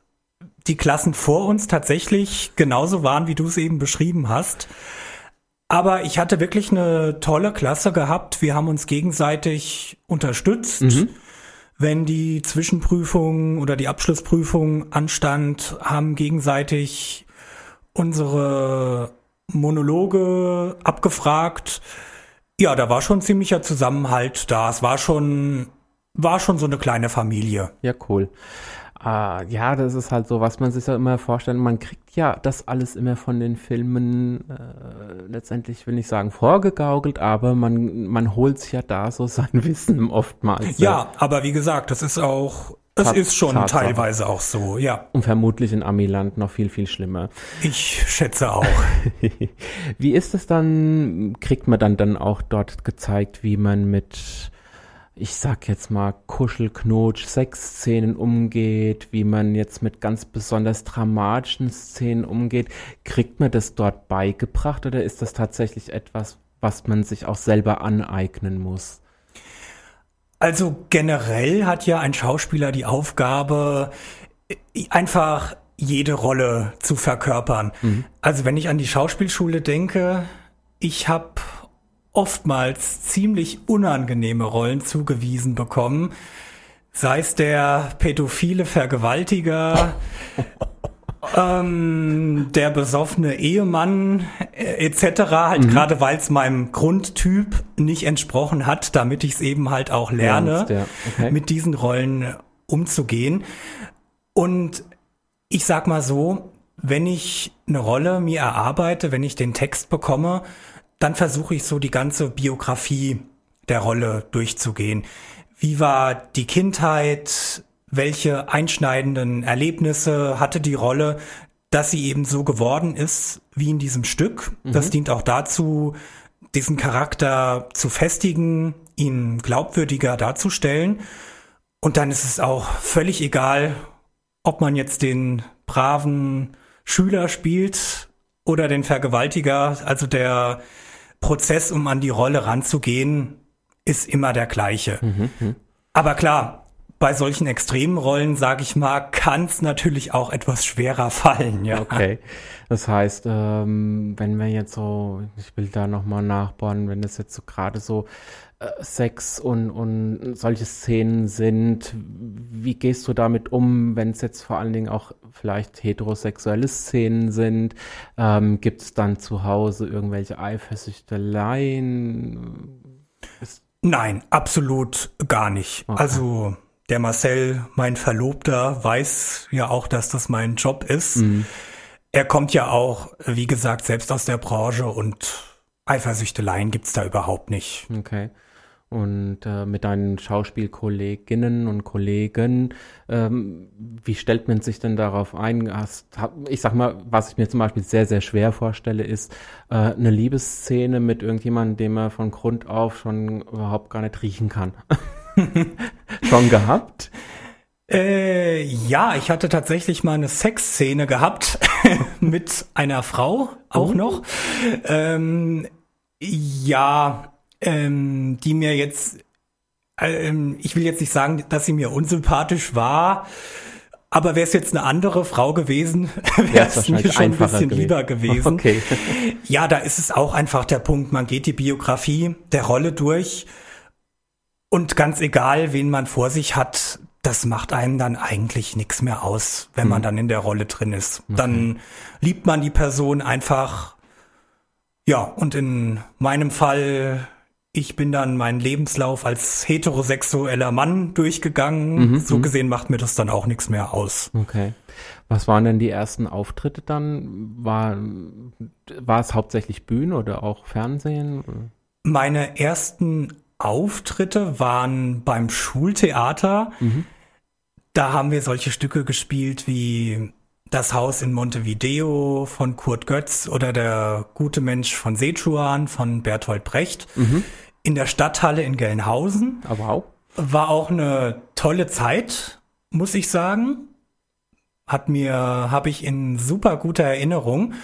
die Klassen vor uns tatsächlich genauso waren, wie du es eben beschrieben hast. Aber ich hatte wirklich eine tolle Klasse gehabt. Wir haben uns gegenseitig unterstützt. Mhm. Wenn die Zwischenprüfung oder die Abschlussprüfung anstand, haben gegenseitig unsere Monologe abgefragt. Ja, da war schon ziemlicher Zusammenhalt da. Es war schon, war schon so eine kleine Familie. Ja, cool. Uh, ja, das ist halt so, was man sich ja immer vorstellt. Man kriegt ja das alles immer von den Filmen äh, letztendlich, will ich sagen, vorgegaukelt, aber man, man holt sich ja da so sein Wissen oftmals. Ja, aber wie gesagt, das ist auch, es ist schon Tatsache. teilweise auch so, ja. Und vermutlich in Amiland noch viel, viel schlimmer. Ich schätze auch. wie ist es dann, kriegt man dann, dann auch dort gezeigt, wie man mit ich sag jetzt mal, Kuschelknutsch, Sexszenen umgeht, wie man jetzt mit ganz besonders dramatischen Szenen umgeht. Kriegt man das dort beigebracht oder ist das tatsächlich etwas, was man sich auch selber aneignen muss? Also generell hat ja ein Schauspieler die Aufgabe, einfach jede Rolle zu verkörpern. Mhm. Also wenn ich an die Schauspielschule denke, ich habe oftmals ziemlich unangenehme Rollen zugewiesen bekommen. Sei es der pädophile Vergewaltiger, ähm, der besoffene Ehemann äh, etc. Halt mhm. gerade weil es meinem Grundtyp nicht entsprochen hat, damit ich es eben halt auch lerne, ja, okay. mit diesen Rollen umzugehen. Und ich sag mal so, wenn ich eine Rolle mir erarbeite, wenn ich den Text bekomme, dann versuche ich so die ganze Biografie der Rolle durchzugehen. Wie war die Kindheit? Welche einschneidenden Erlebnisse hatte die Rolle, dass sie eben so geworden ist wie in diesem Stück? Mhm. Das dient auch dazu, diesen Charakter zu festigen, ihn glaubwürdiger darzustellen. Und dann ist es auch völlig egal, ob man jetzt den braven Schüler spielt oder den Vergewaltiger, also der Prozess, um an die Rolle ranzugehen, ist immer der gleiche. Mhm, mhm. Aber klar, bei solchen extremen Rollen, sage ich mal, kann es natürlich auch etwas schwerer fallen. Ja. Okay. Das heißt, ähm, wenn wir jetzt so, ich will da nochmal nachbauen, wenn das jetzt so gerade so Sex und, und solche Szenen sind, wie gehst du damit um, wenn es jetzt vor allen Dingen auch vielleicht heterosexuelle Szenen sind? Ähm, Gibt es dann zu Hause irgendwelche Eifersüchteleien? Ist Nein, absolut gar nicht. Okay. Also der Marcel, mein Verlobter, weiß ja auch, dass das mein Job ist. Mhm. Er kommt ja auch, wie gesagt, selbst aus der Branche und Eifersüchteleien gibt's da überhaupt nicht. Okay. Und äh, mit deinen Schauspielkolleginnen und Kollegen, ähm, wie stellt man sich denn darauf ein? Hast, ich sag mal, was ich mir zum Beispiel sehr, sehr schwer vorstelle, ist äh, eine Liebesszene mit irgendjemandem, den man von Grund auf schon überhaupt gar nicht riechen kann. schon gehabt? Äh, ja, ich hatte tatsächlich mal eine Sexszene gehabt mit einer Frau auch oh. noch. Ähm, ja, ähm, die mir jetzt, ähm, ich will jetzt nicht sagen, dass sie mir unsympathisch war, aber wäre es jetzt eine andere Frau gewesen, wäre es mir schon ein bisschen gewesen. lieber gewesen. Okay. ja, da ist es auch einfach der Punkt, man geht die Biografie der Rolle durch und ganz egal, wen man vor sich hat, das macht einem dann eigentlich nichts mehr aus, wenn hm. man dann in der Rolle drin ist. Okay. Dann liebt man die Person einfach. Ja, und in meinem Fall ich bin dann meinen Lebenslauf als heterosexueller Mann durchgegangen. Mhm, so mhm. gesehen macht mir das dann auch nichts mehr aus. Okay. Was waren denn die ersten Auftritte dann? War, war es hauptsächlich Bühne oder auch Fernsehen? Meine ersten Auftritte waren beim Schultheater. Mhm. Da haben wir solche Stücke gespielt wie Das Haus in Montevideo von Kurt Götz oder Der gute Mensch von Sechuan von Bertolt Brecht. Mhm in der Stadthalle in Gelnhausen. Oh, wow. War auch eine tolle Zeit, muss ich sagen. Hat mir, habe ich in super guter Erinnerung.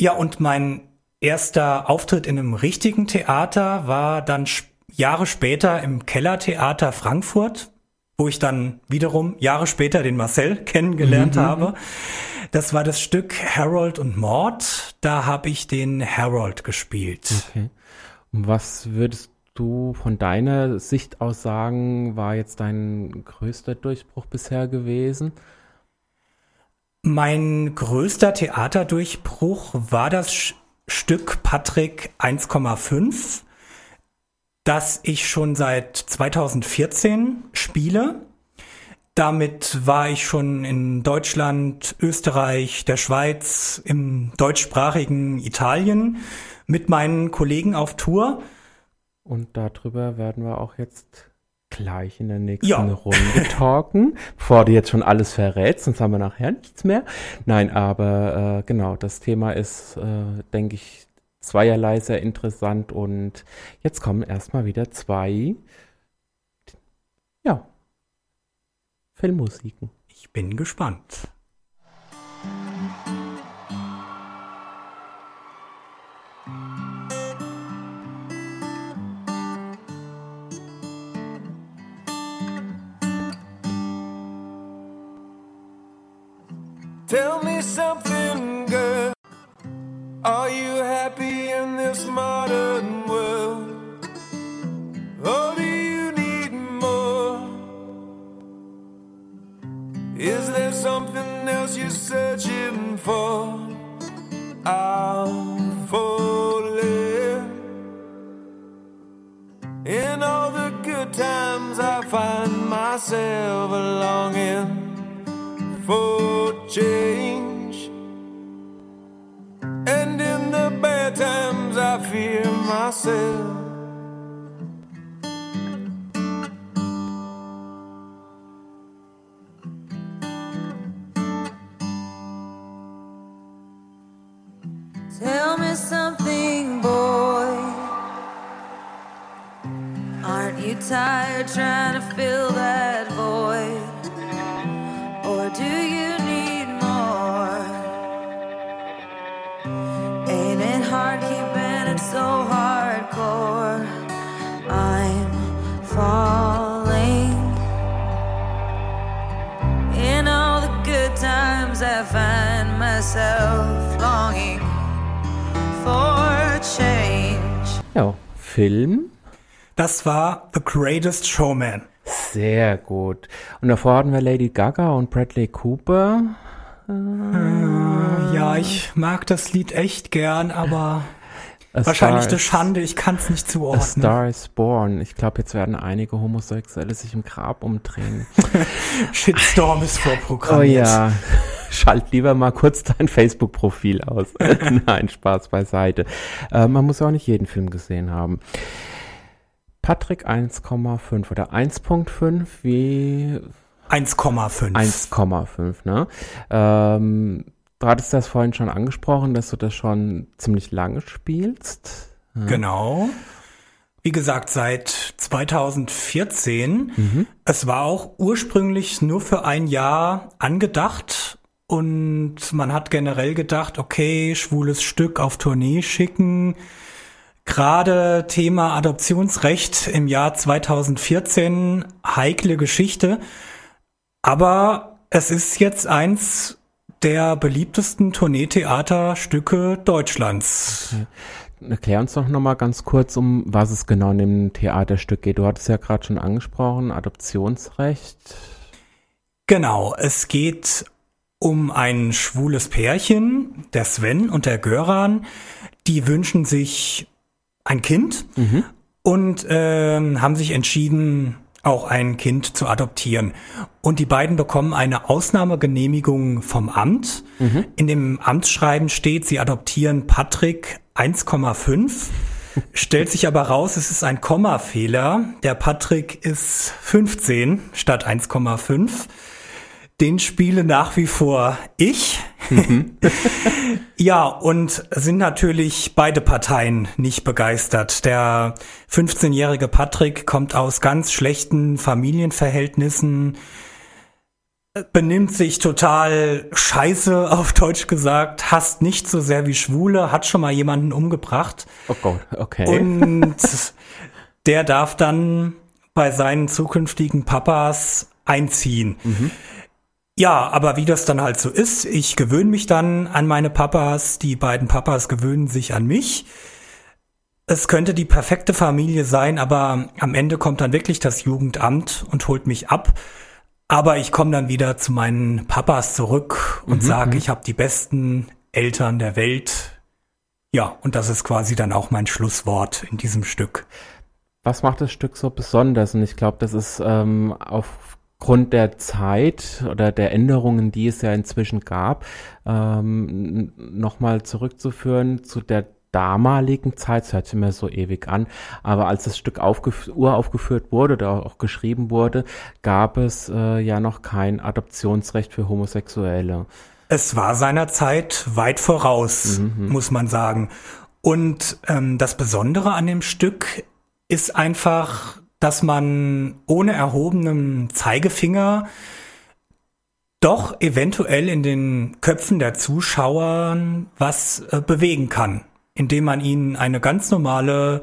Ja, und mein erster Auftritt in einem richtigen Theater war dann Jahre später im Kellertheater Frankfurt, wo ich dann wiederum Jahre später den Marcel kennengelernt mhm. habe. Das war das Stück Harold und Maud. Da habe ich den Harold gespielt. Okay. Was würdest du von deiner Sicht aus sagen, war jetzt dein größter Durchbruch bisher gewesen? Mein größter Theaterdurchbruch war das Stück Patrick 1,5, das ich schon seit 2014 spiele. Damit war ich schon in Deutschland, Österreich, der Schweiz, im deutschsprachigen Italien mit meinen Kollegen auf Tour. Und darüber werden wir auch jetzt gleich in der nächsten ja. Runde talken, bevor du jetzt schon alles verrätst, sonst haben wir nachher nichts mehr. Nein, aber äh, genau, das Thema ist, äh, denke ich, zweierlei sehr interessant und jetzt kommen erstmal wieder zwei, ja, Filmmusiken. Ich bin gespannt. Myself longing for change. Ja, Film? Das war The Greatest Showman. Sehr gut. Und davor hatten wir Lady Gaga und Bradley Cooper. Äh, ja, ich mag das Lied echt gern, aber A wahrscheinlich eine Schande, ich kann es nicht zuordnen. A Star is Born. Ich glaube, jetzt werden einige Homosexuelle sich im Grab umdrehen. Shitstorm ist vorprogrammiert. Oh ja. Schalt lieber mal kurz dein Facebook-Profil aus. Nein, Spaß beiseite. Äh, man muss ja auch nicht jeden Film gesehen haben. Patrick 1,5 oder 1,5 wie 1,5. 1,5, ne? Ähm, du hattest das vorhin schon angesprochen, dass du das schon ziemlich lange spielst. Ja. Genau. Wie gesagt, seit 2014. Mhm. Es war auch ursprünglich nur für ein Jahr angedacht und man hat generell gedacht, okay, schwules Stück auf Tournee schicken Gerade Thema Adoptionsrecht im Jahr 2014, heikle Geschichte. Aber es ist jetzt eins der beliebtesten Tourneetheaterstücke Deutschlands. Okay. Erklär uns doch nochmal ganz kurz, um was es genau in dem Theaterstück geht. Du hattest ja gerade schon angesprochen, Adoptionsrecht. Genau, es geht um ein schwules Pärchen, der Sven und der Göran. Die wünschen sich ein Kind mhm. und äh, haben sich entschieden, auch ein Kind zu adoptieren. Und die beiden bekommen eine Ausnahmegenehmigung vom Amt. Mhm. In dem Amtsschreiben steht, sie adoptieren Patrick 1,5. Stellt sich aber raus, es ist ein Kommafehler. Der Patrick ist 15 statt 1,5 den spiele nach wie vor ich. Mhm. ja, und sind natürlich beide Parteien nicht begeistert. Der 15-jährige Patrick kommt aus ganz schlechten Familienverhältnissen, benimmt sich total scheiße, auf Deutsch gesagt, hasst nicht so sehr wie Schwule, hat schon mal jemanden umgebracht. Oh Gott, okay. Und der darf dann bei seinen zukünftigen Papas einziehen. Mhm. Ja, aber wie das dann halt so ist, ich gewöhne mich dann an meine Papas, die beiden Papas gewöhnen sich an mich. Es könnte die perfekte Familie sein, aber am Ende kommt dann wirklich das Jugendamt und holt mich ab. Aber ich komme dann wieder zu meinen Papas zurück und mhm, sage, mhm. ich habe die besten Eltern der Welt. Ja, und das ist quasi dann auch mein Schlusswort in diesem Stück. Was macht das Stück so besonders? Und ich glaube, das ist ähm, auf Grund der Zeit oder der Änderungen, die es ja inzwischen gab, ähm, nochmal zurückzuführen zu der damaligen Zeit, es hört sich immer so ewig an, aber als das Stück aufgef uraufgeführt wurde oder auch geschrieben wurde, gab es äh, ja noch kein Adoptionsrecht für Homosexuelle. Es war seinerzeit weit voraus, mhm. muss man sagen. Und ähm, das Besondere an dem Stück ist einfach, dass man ohne erhobenen Zeigefinger doch eventuell in den Köpfen der Zuschauer was äh, bewegen kann, indem man ihnen eine ganz normale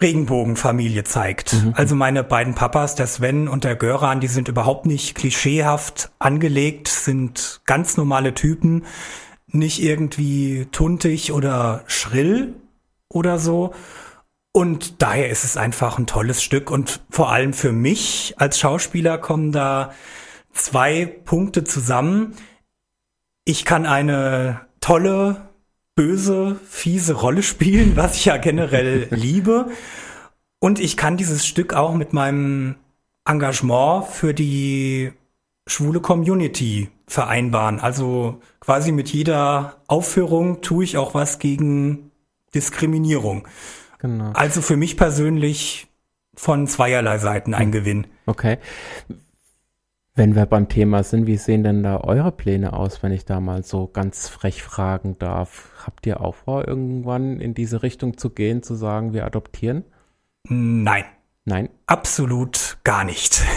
Regenbogenfamilie zeigt. Mhm. Also meine beiden Papas, der Sven und der Göran, die sind überhaupt nicht klischeehaft angelegt, sind ganz normale Typen, nicht irgendwie tuntig oder schrill oder so. Und daher ist es einfach ein tolles Stück und vor allem für mich als Schauspieler kommen da zwei Punkte zusammen. Ich kann eine tolle, böse, fiese Rolle spielen, was ich ja generell liebe. Und ich kann dieses Stück auch mit meinem Engagement für die schwule Community vereinbaren. Also quasi mit jeder Aufführung tue ich auch was gegen Diskriminierung. Genau. Also für mich persönlich von zweierlei Seiten ein hm. Gewinn. Okay. Wenn wir beim Thema sind, wie sehen denn da eure Pläne aus, wenn ich da mal so ganz frech fragen darf? Habt ihr auch vor, irgendwann in diese Richtung zu gehen, zu sagen, wir adoptieren? Nein. Nein. Absolut gar nicht.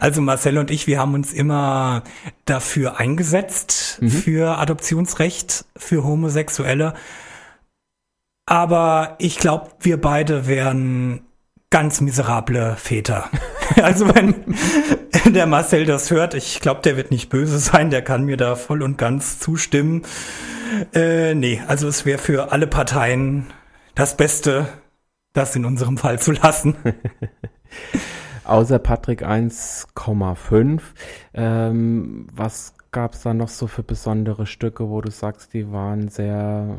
Also Marcel und ich, wir haben uns immer dafür eingesetzt, mhm. für Adoptionsrecht für Homosexuelle. Aber ich glaube, wir beide wären ganz miserable Väter. Also wenn der Marcel das hört, ich glaube, der wird nicht böse sein, der kann mir da voll und ganz zustimmen. Äh, nee, also es wäre für alle Parteien das Beste, das in unserem Fall zu lassen. Außer Patrick 1,5. Ähm, was gab es da noch so für besondere Stücke, wo du sagst, die waren sehr,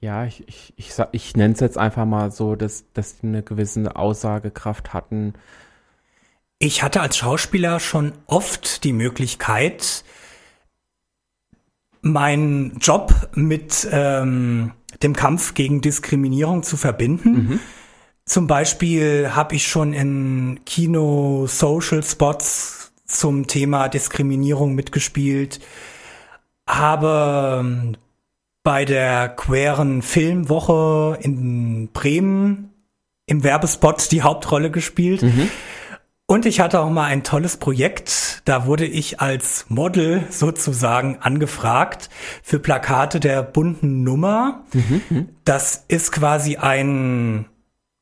ja, ich, ich, ich, ich nenne es jetzt einfach mal so, dass, dass die eine gewisse Aussagekraft hatten. Ich hatte als Schauspieler schon oft die Möglichkeit, meinen Job mit ähm, dem Kampf gegen Diskriminierung zu verbinden. Mhm. Zum Beispiel habe ich schon in Kino-Social-Spots zum Thema Diskriminierung mitgespielt, habe ähm, bei der queeren Filmwoche in Bremen im Werbespot die Hauptrolle gespielt. Mhm. Und ich hatte auch mal ein tolles Projekt. Da wurde ich als Model sozusagen angefragt für Plakate der bunten Nummer. Mhm. Das ist quasi ein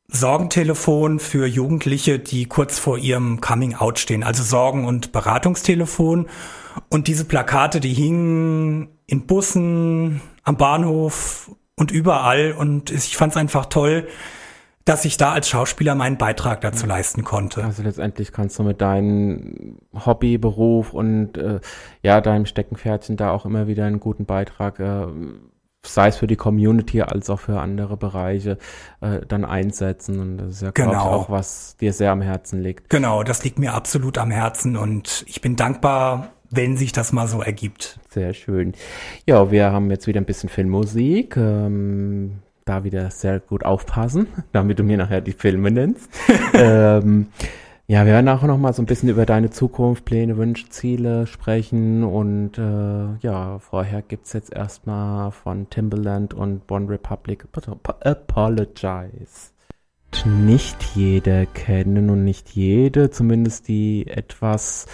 Sorgentelefon für Jugendliche, die kurz vor ihrem Coming Out stehen. Also Sorgen- und Beratungstelefon. Und diese Plakate, die hingen in Bussen, am Bahnhof und überall. Und ich fand es einfach toll, dass ich da als Schauspieler meinen Beitrag dazu leisten konnte. Also letztendlich kannst du mit deinem Hobby, Beruf und äh, ja, deinem Steckenpferdchen da auch immer wieder einen guten Beitrag, äh, sei es für die Community als auch für andere Bereiche, äh, dann einsetzen. Und das ist ja genau. ich, auch, was dir sehr am Herzen liegt. Genau, das liegt mir absolut am Herzen und ich bin dankbar, wenn sich das mal so ergibt. Sehr schön. Ja, wir haben jetzt wieder ein bisschen Filmmusik. Ähm, da wieder sehr gut aufpassen, damit du mir nachher die Filme nennst. ähm, ja, wir werden auch noch mal so ein bisschen über deine Zukunft, Pläne, Wünsche, Ziele sprechen und äh, ja, vorher gibt's jetzt erstmal von Timberland und Bon Republic Apologize. Nicht jeder kennen und nicht jede, zumindest die etwas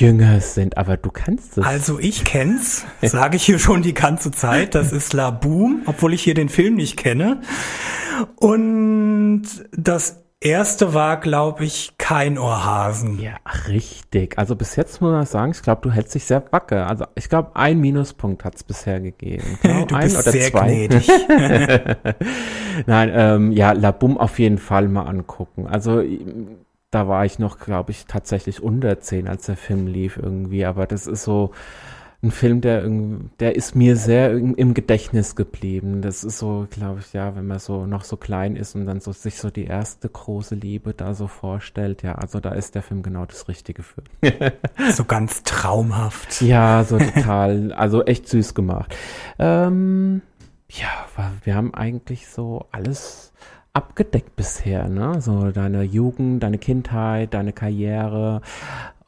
jünger sind, aber du kennst es. Also ich kenn's, sage ich hier schon die ganze Zeit. Das ist La Boom, obwohl ich hier den Film nicht kenne. Und das erste war, glaube ich, kein Ohrhasen. Ja, richtig. Also bis jetzt muss man sagen, ich glaube, du hältst dich sehr wacker. Also ich glaube, ein Minuspunkt hat's bisher gegeben. Genau, du ein bist oder sehr zwei. gnädig. Nein, ähm, ja, La Boom auf jeden Fall mal angucken. Also da war ich noch, glaube ich, tatsächlich unter zehn, als der Film lief irgendwie. Aber das ist so ein Film, der, der ist mir sehr im Gedächtnis geblieben. Das ist so, glaube ich, ja, wenn man so noch so klein ist und dann so sich so die erste große Liebe da so vorstellt. Ja, also da ist der Film genau das Richtige für. so ganz traumhaft. Ja, so total, also echt süß gemacht. Ähm, ja, wir haben eigentlich so alles abgedeckt bisher, ne? So deine Jugend, deine Kindheit, deine Karriere.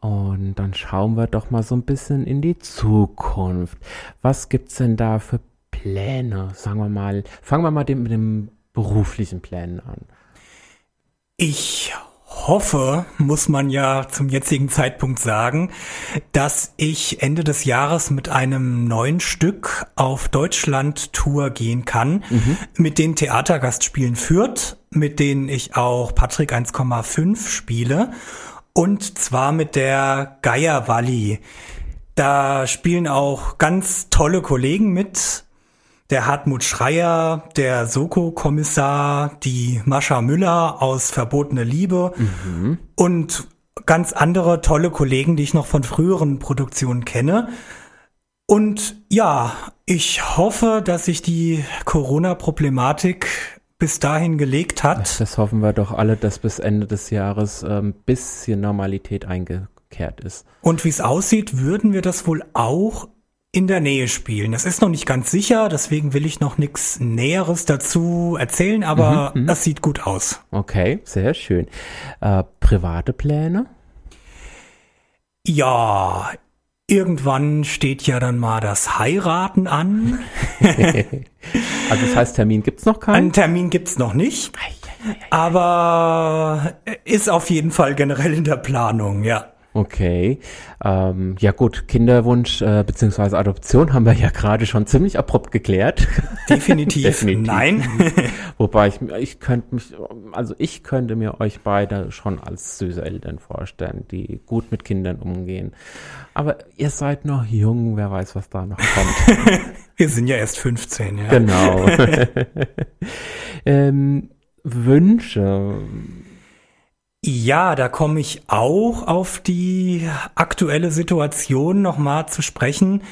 Und dann schauen wir doch mal so ein bisschen in die Zukunft. Was gibt's denn da für Pläne? Sagen wir mal, fangen wir mal mit den beruflichen Plänen an. Ich hoffe, muss man ja zum jetzigen Zeitpunkt sagen, dass ich Ende des Jahres mit einem neuen Stück auf Deutschland-Tour gehen kann, mhm. mit den Theatergastspielen führt, mit denen ich auch Patrick 1,5 spiele und zwar mit der Geier Valley. Da spielen auch ganz tolle Kollegen mit, der Hartmut Schreier, der Soko-Kommissar, die Mascha Müller aus Verbotene Liebe mhm. und ganz andere tolle Kollegen, die ich noch von früheren Produktionen kenne. Und ja, ich hoffe, dass sich die Corona-Problematik bis dahin gelegt hat. Das hoffen wir doch alle, dass bis Ende des Jahres ein ähm, bisschen Normalität eingekehrt ist. Und wie es aussieht, würden wir das wohl auch in der Nähe spielen. Das ist noch nicht ganz sicher, deswegen will ich noch nichts Näheres dazu erzählen, aber mhm, mhm, das sieht gut aus. Okay, sehr schön. Äh, private Pläne? Ja, irgendwann steht ja dann mal das Heiraten an. also das heißt, Termin gibt's noch keinen? Einen Termin gibt's noch nicht. Aber ist auf jeden Fall generell in der Planung, ja. Okay. Ähm, ja gut, Kinderwunsch äh, bzw. Adoption haben wir ja gerade schon ziemlich abrupt geklärt. Definitiv, Definitiv. nein. Wobei ich, ich könnte mich, also ich könnte mir euch beide schon als süße Eltern vorstellen, die gut mit Kindern umgehen. Aber ihr seid noch jung, wer weiß, was da noch kommt. wir sind ja erst 15, ja. Genau. ähm, Wünsche. Ja, da komme ich auch auf die aktuelle Situation nochmal zu sprechen.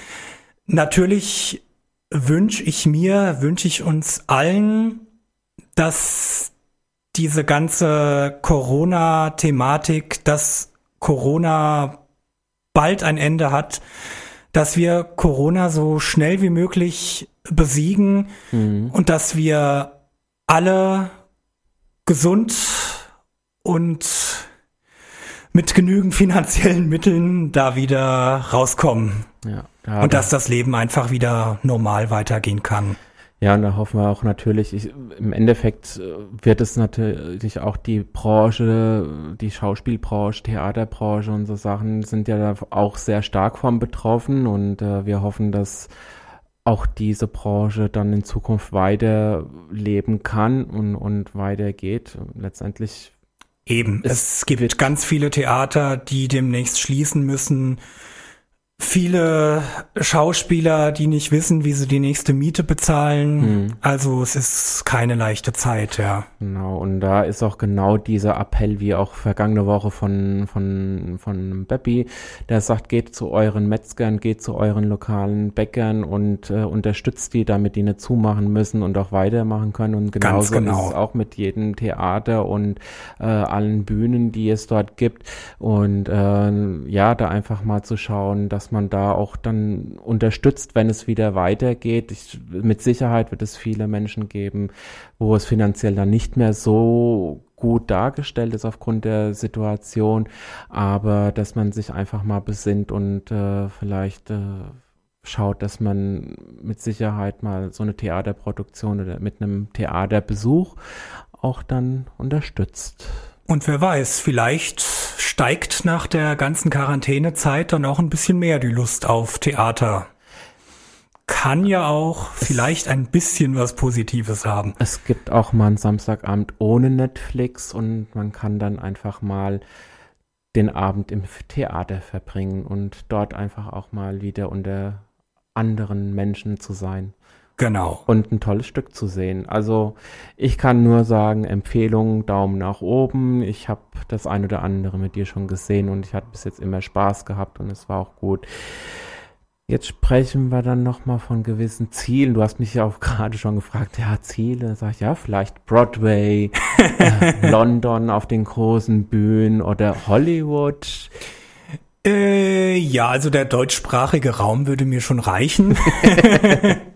Natürlich wünsche ich mir, wünsche ich uns allen, dass diese ganze Corona-Thematik, dass Corona bald ein Ende hat, dass wir Corona so schnell wie möglich besiegen mhm. und dass wir alle gesund und mit genügend finanziellen Mitteln da wieder rauskommen. Ja, da und dass das Leben einfach wieder normal weitergehen kann. Ja, und da hoffen wir auch natürlich, ich, im Endeffekt äh, wird es natürlich auch die Branche, die Schauspielbranche, Theaterbranche und so Sachen sind ja da auch sehr stark von betroffen und äh, wir hoffen, dass auch diese Branche dann in Zukunft weiterleben kann und, und weitergeht. Letztendlich Eben, es, es gibt ganz viele Theater, die demnächst schließen müssen viele Schauspieler, die nicht wissen, wie sie die nächste Miete bezahlen. Hm. Also es ist keine leichte Zeit, ja. Genau, und da ist auch genau dieser Appell, wie auch vergangene Woche von, von, von Beppi, der sagt, geht zu euren Metzgern, geht zu euren lokalen Bäckern und äh, unterstützt die, damit die nicht zumachen müssen und auch weitermachen können. Und genauso genau. ist es auch mit jedem Theater und äh, allen Bühnen, die es dort gibt. Und äh, ja, da einfach mal zu schauen, dass dass man da auch dann unterstützt, wenn es wieder weitergeht. Ich, mit Sicherheit wird es viele Menschen geben, wo es finanziell dann nicht mehr so gut dargestellt ist aufgrund der Situation, aber dass man sich einfach mal besinnt und äh, vielleicht äh, schaut, dass man mit Sicherheit mal so eine Theaterproduktion oder mit einem Theaterbesuch auch dann unterstützt. Und wer weiß, vielleicht steigt nach der ganzen Quarantänezeit dann auch ein bisschen mehr die Lust auf Theater. Kann ja auch vielleicht ein bisschen was Positives haben. Es gibt auch mal einen Samstagabend ohne Netflix und man kann dann einfach mal den Abend im Theater verbringen und dort einfach auch mal wieder unter anderen Menschen zu sein. Genau. Und ein tolles Stück zu sehen. Also ich kann nur sagen, Empfehlung, Daumen nach oben. Ich habe das ein oder andere mit dir schon gesehen und ich hatte bis jetzt immer Spaß gehabt und es war auch gut. Jetzt sprechen wir dann nochmal von gewissen Zielen. Du hast mich ja auch gerade schon gefragt, ja, Ziele. Sag ich, ja, vielleicht Broadway, äh, London auf den großen Bühnen oder Hollywood. Äh, ja, also der deutschsprachige Raum würde mir schon reichen.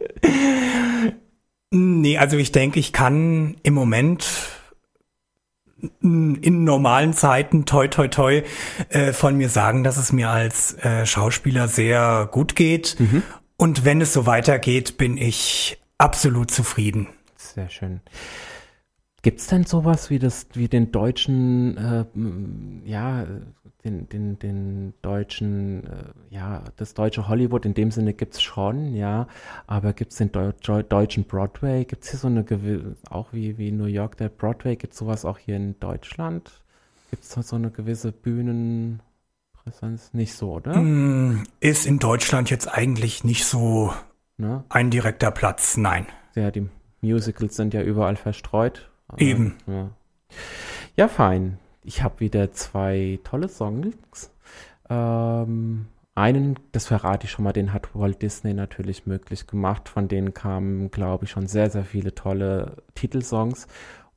also ich denke, ich kann im Moment in normalen Zeiten toi toi toi äh, von mir sagen, dass es mir als äh, Schauspieler sehr gut geht. Mhm. Und wenn es so weitergeht, bin ich absolut zufrieden. Sehr schön. Gibt es denn sowas wie das, wie den deutschen, äh, ja, den, den, den deutschen, äh, ja, das deutsche Hollywood in dem Sinne gibt es schon, ja, aber gibt es den Deu deutschen Broadway? Gibt es hier so eine gewisse, auch wie, wie New York der Broadway, gibt es sowas auch hier in Deutschland? Gibt es so eine gewisse Bühnenpräsenz? Nicht so, oder? Mm, ist in Deutschland jetzt eigentlich nicht so ne? ein direkter Platz, nein. Ja, die Musicals sind ja überall verstreut Eben. Ja. ja, fein. Ich habe wieder zwei tolle Songs. Ähm, einen, das verrate ich schon mal, den hat Walt Disney natürlich möglich gemacht. Von denen kamen, glaube ich, schon sehr, sehr viele tolle Titelsongs.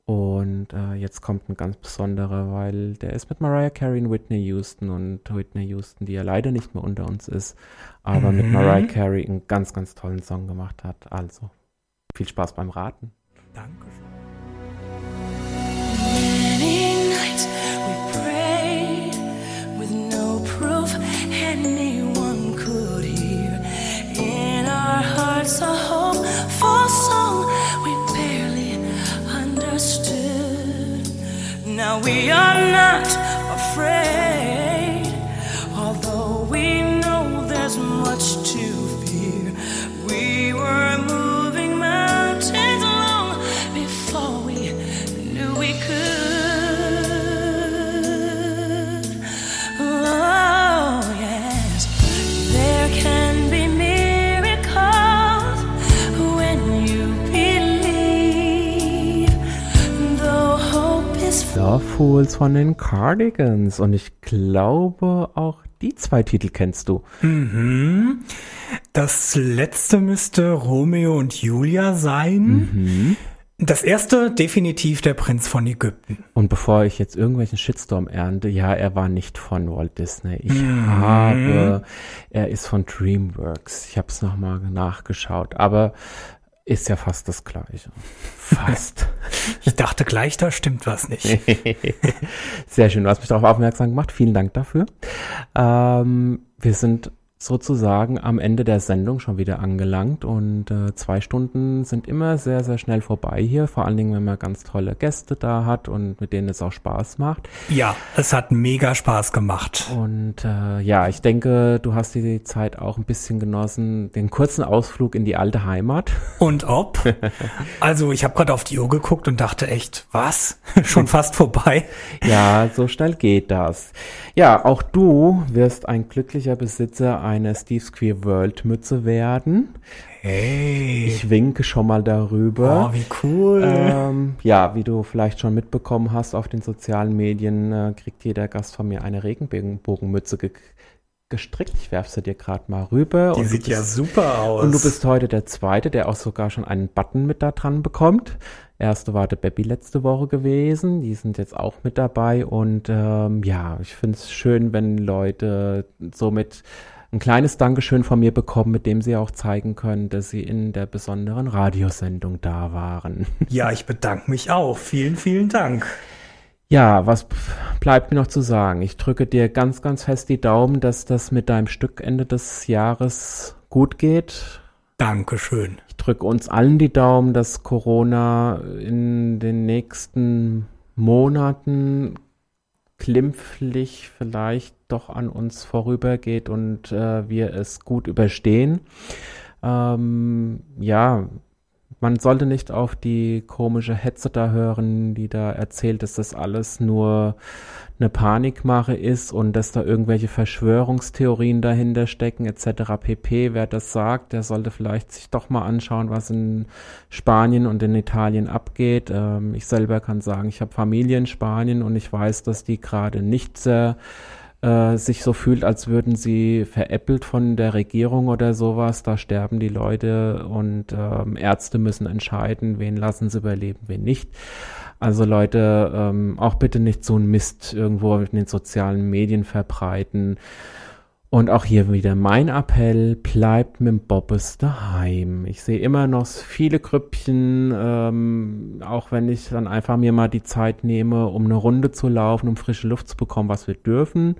Und äh, jetzt kommt ein ganz besonderer, weil der ist mit Mariah Carey und Whitney Houston und Whitney Houston, die ja leider nicht mehr unter uns ist, aber mhm. mit Mariah Carey einen ganz, ganz tollen Song gemacht hat. Also viel Spaß beim Raten. Dankeschön. Hearts a hopeful song we barely understood. Now we are not afraid Fools von den Cardigans und ich glaube auch die zwei Titel kennst du. Mhm. Das letzte müsste Romeo und Julia sein. Mhm. Das erste definitiv der Prinz von Ägypten. Und bevor ich jetzt irgendwelchen Shitstorm ernte, ja, er war nicht von Walt Disney. Ich Mhm. habe, er ist von DreamWorks. Ich habe es nochmal nachgeschaut, aber ist ja fast das gleiche. Fast. Ich dachte gleich, da stimmt was nicht. Sehr schön, du hast mich darauf aufmerksam gemacht. Vielen Dank dafür. Ähm, wir sind sozusagen am Ende der Sendung schon wieder angelangt und äh, zwei Stunden sind immer sehr, sehr schnell vorbei hier. Vor allen Dingen, wenn man ganz tolle Gäste da hat und mit denen es auch Spaß macht. Ja, es hat mega Spaß gemacht. Und äh, ja, ich denke, du hast die Zeit auch ein bisschen genossen, den kurzen Ausflug in die alte Heimat. Und ob? Also ich habe gerade auf die Uhr geguckt und dachte echt, was? Schon fast vorbei? Ja, so schnell geht das. Ja, auch du wirst ein glücklicher Besitzer einer Steve's Queer World Mütze werden. Hey. Ich winke schon mal darüber. Oh, wie cool. Ähm, ja, wie du vielleicht schon mitbekommen hast auf den sozialen Medien, äh, kriegt jeder Gast von mir eine Regenbogenmütze ge gestrickt. Ich werfe sie dir gerade mal rüber. die sieht ja bist- super aus. Und du bist heute der Zweite, der auch sogar schon einen Button mit da dran bekommt. Erste war der Baby letzte Woche gewesen. Die sind jetzt auch mit dabei. Und ähm, ja, ich finde es schön, wenn Leute somit ein kleines Dankeschön von mir bekommen, mit dem sie auch zeigen können, dass sie in der besonderen Radiosendung da waren. Ja, ich bedanke mich auch. Vielen, vielen Dank. Ja, was bleibt mir noch zu sagen? Ich drücke dir ganz, ganz fest die Daumen, dass das mit deinem Stück Ende des Jahres gut geht. Dankeschön. Ich drücke uns allen die Daumen, dass Corona in den nächsten Monaten glimpflich vielleicht doch an uns vorübergeht und äh, wir es gut überstehen. Ähm, ja, man sollte nicht auf die komische Hetze da hören, die da erzählt, dass das alles nur eine Panikmache ist und dass da irgendwelche Verschwörungstheorien dahinter stecken etc. pp. Wer das sagt, der sollte vielleicht sich doch mal anschauen, was in Spanien und in Italien abgeht. Ähm, ich selber kann sagen, ich habe Familie in Spanien und ich weiß, dass die gerade nicht sehr äh, sich so fühlt, als würden sie veräppelt von der Regierung oder sowas. Da sterben die Leute und ähm, Ärzte müssen entscheiden, wen lassen sie überleben, wen nicht. Also Leute, ähm, auch bitte nicht so einen Mist irgendwo in den sozialen Medien verbreiten. Und auch hier wieder mein Appell, bleibt mit dem Bobbes daheim. Ich sehe immer noch viele Grüppchen, ähm, auch wenn ich dann einfach mir mal die Zeit nehme, um eine Runde zu laufen, um frische Luft zu bekommen, was wir dürfen.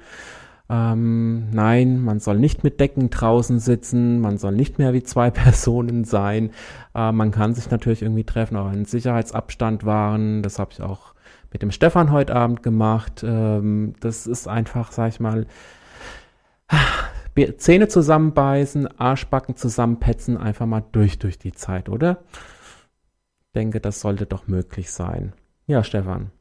Ähm, nein, man soll nicht mit Decken draußen sitzen, man soll nicht mehr wie zwei Personen sein. Äh, man kann sich natürlich irgendwie treffen, aber einen Sicherheitsabstand wahren. Das habe ich auch mit dem Stefan heute Abend gemacht. Ähm, das ist einfach, sag ich mal, Zähne zusammenbeißen, Arschbacken zusammenpetzen, einfach mal durch durch die Zeit, oder? Denke, das sollte doch möglich sein. Ja, Stefan.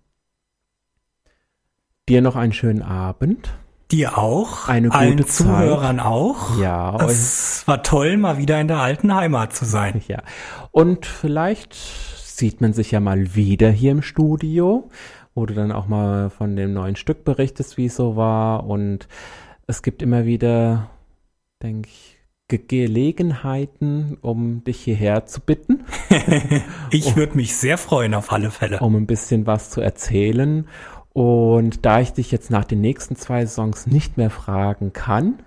Dir noch einen schönen Abend. Dir auch. Eine gute Allen Zeit. Zuhörern auch. Ja, Es war toll, mal wieder in der alten Heimat zu sein. ja. Und vielleicht sieht man sich ja mal wieder hier im Studio, wo du dann auch mal von dem neuen Stück berichtest, wie es so war. Und es gibt immer wieder, denke ich, Ge Gelegenheiten, um dich hierher zu bitten. Ich würde mich sehr freuen, auf alle Fälle. um ein bisschen was zu erzählen. Und da ich dich jetzt nach den nächsten zwei Songs nicht mehr fragen kann,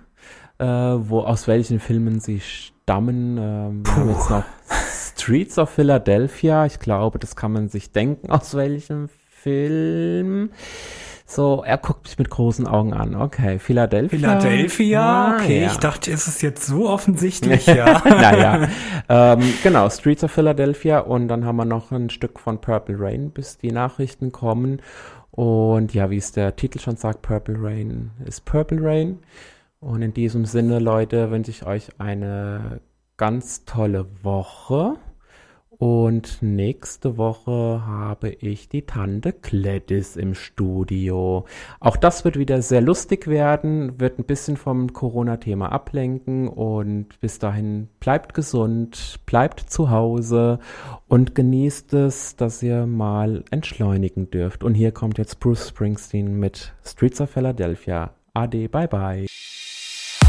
äh, wo aus welchen Filmen sie stammen, ähm, wir haben jetzt noch Streets of Philadelphia. Ich glaube, das kann man sich denken, aus welchem Film. So, er guckt mich mit großen Augen an. Okay, Philadelphia. Philadelphia, Ah, okay. ja. Ich dachte, ist es jetzt so offensichtlich, ja. naja, ähm, genau, Streets of Philadelphia und dann haben wir noch ein Stück von Purple Rain, bis die Nachrichten kommen. Und ja, wie es der Titel schon sagt, Purple Rain ist Purple Rain. Und in diesem Sinne, Leute, wünsche ich euch eine ganz tolle Woche. Und nächste Woche habe ich die Tante Gladys im Studio. Auch das wird wieder sehr lustig werden, wird ein bisschen vom Corona-Thema ablenken und bis dahin bleibt gesund, bleibt zu Hause und genießt es, dass ihr mal entschleunigen dürft. Und hier kommt jetzt Bruce Springsteen mit Streets of Philadelphia. Ade, bye bye.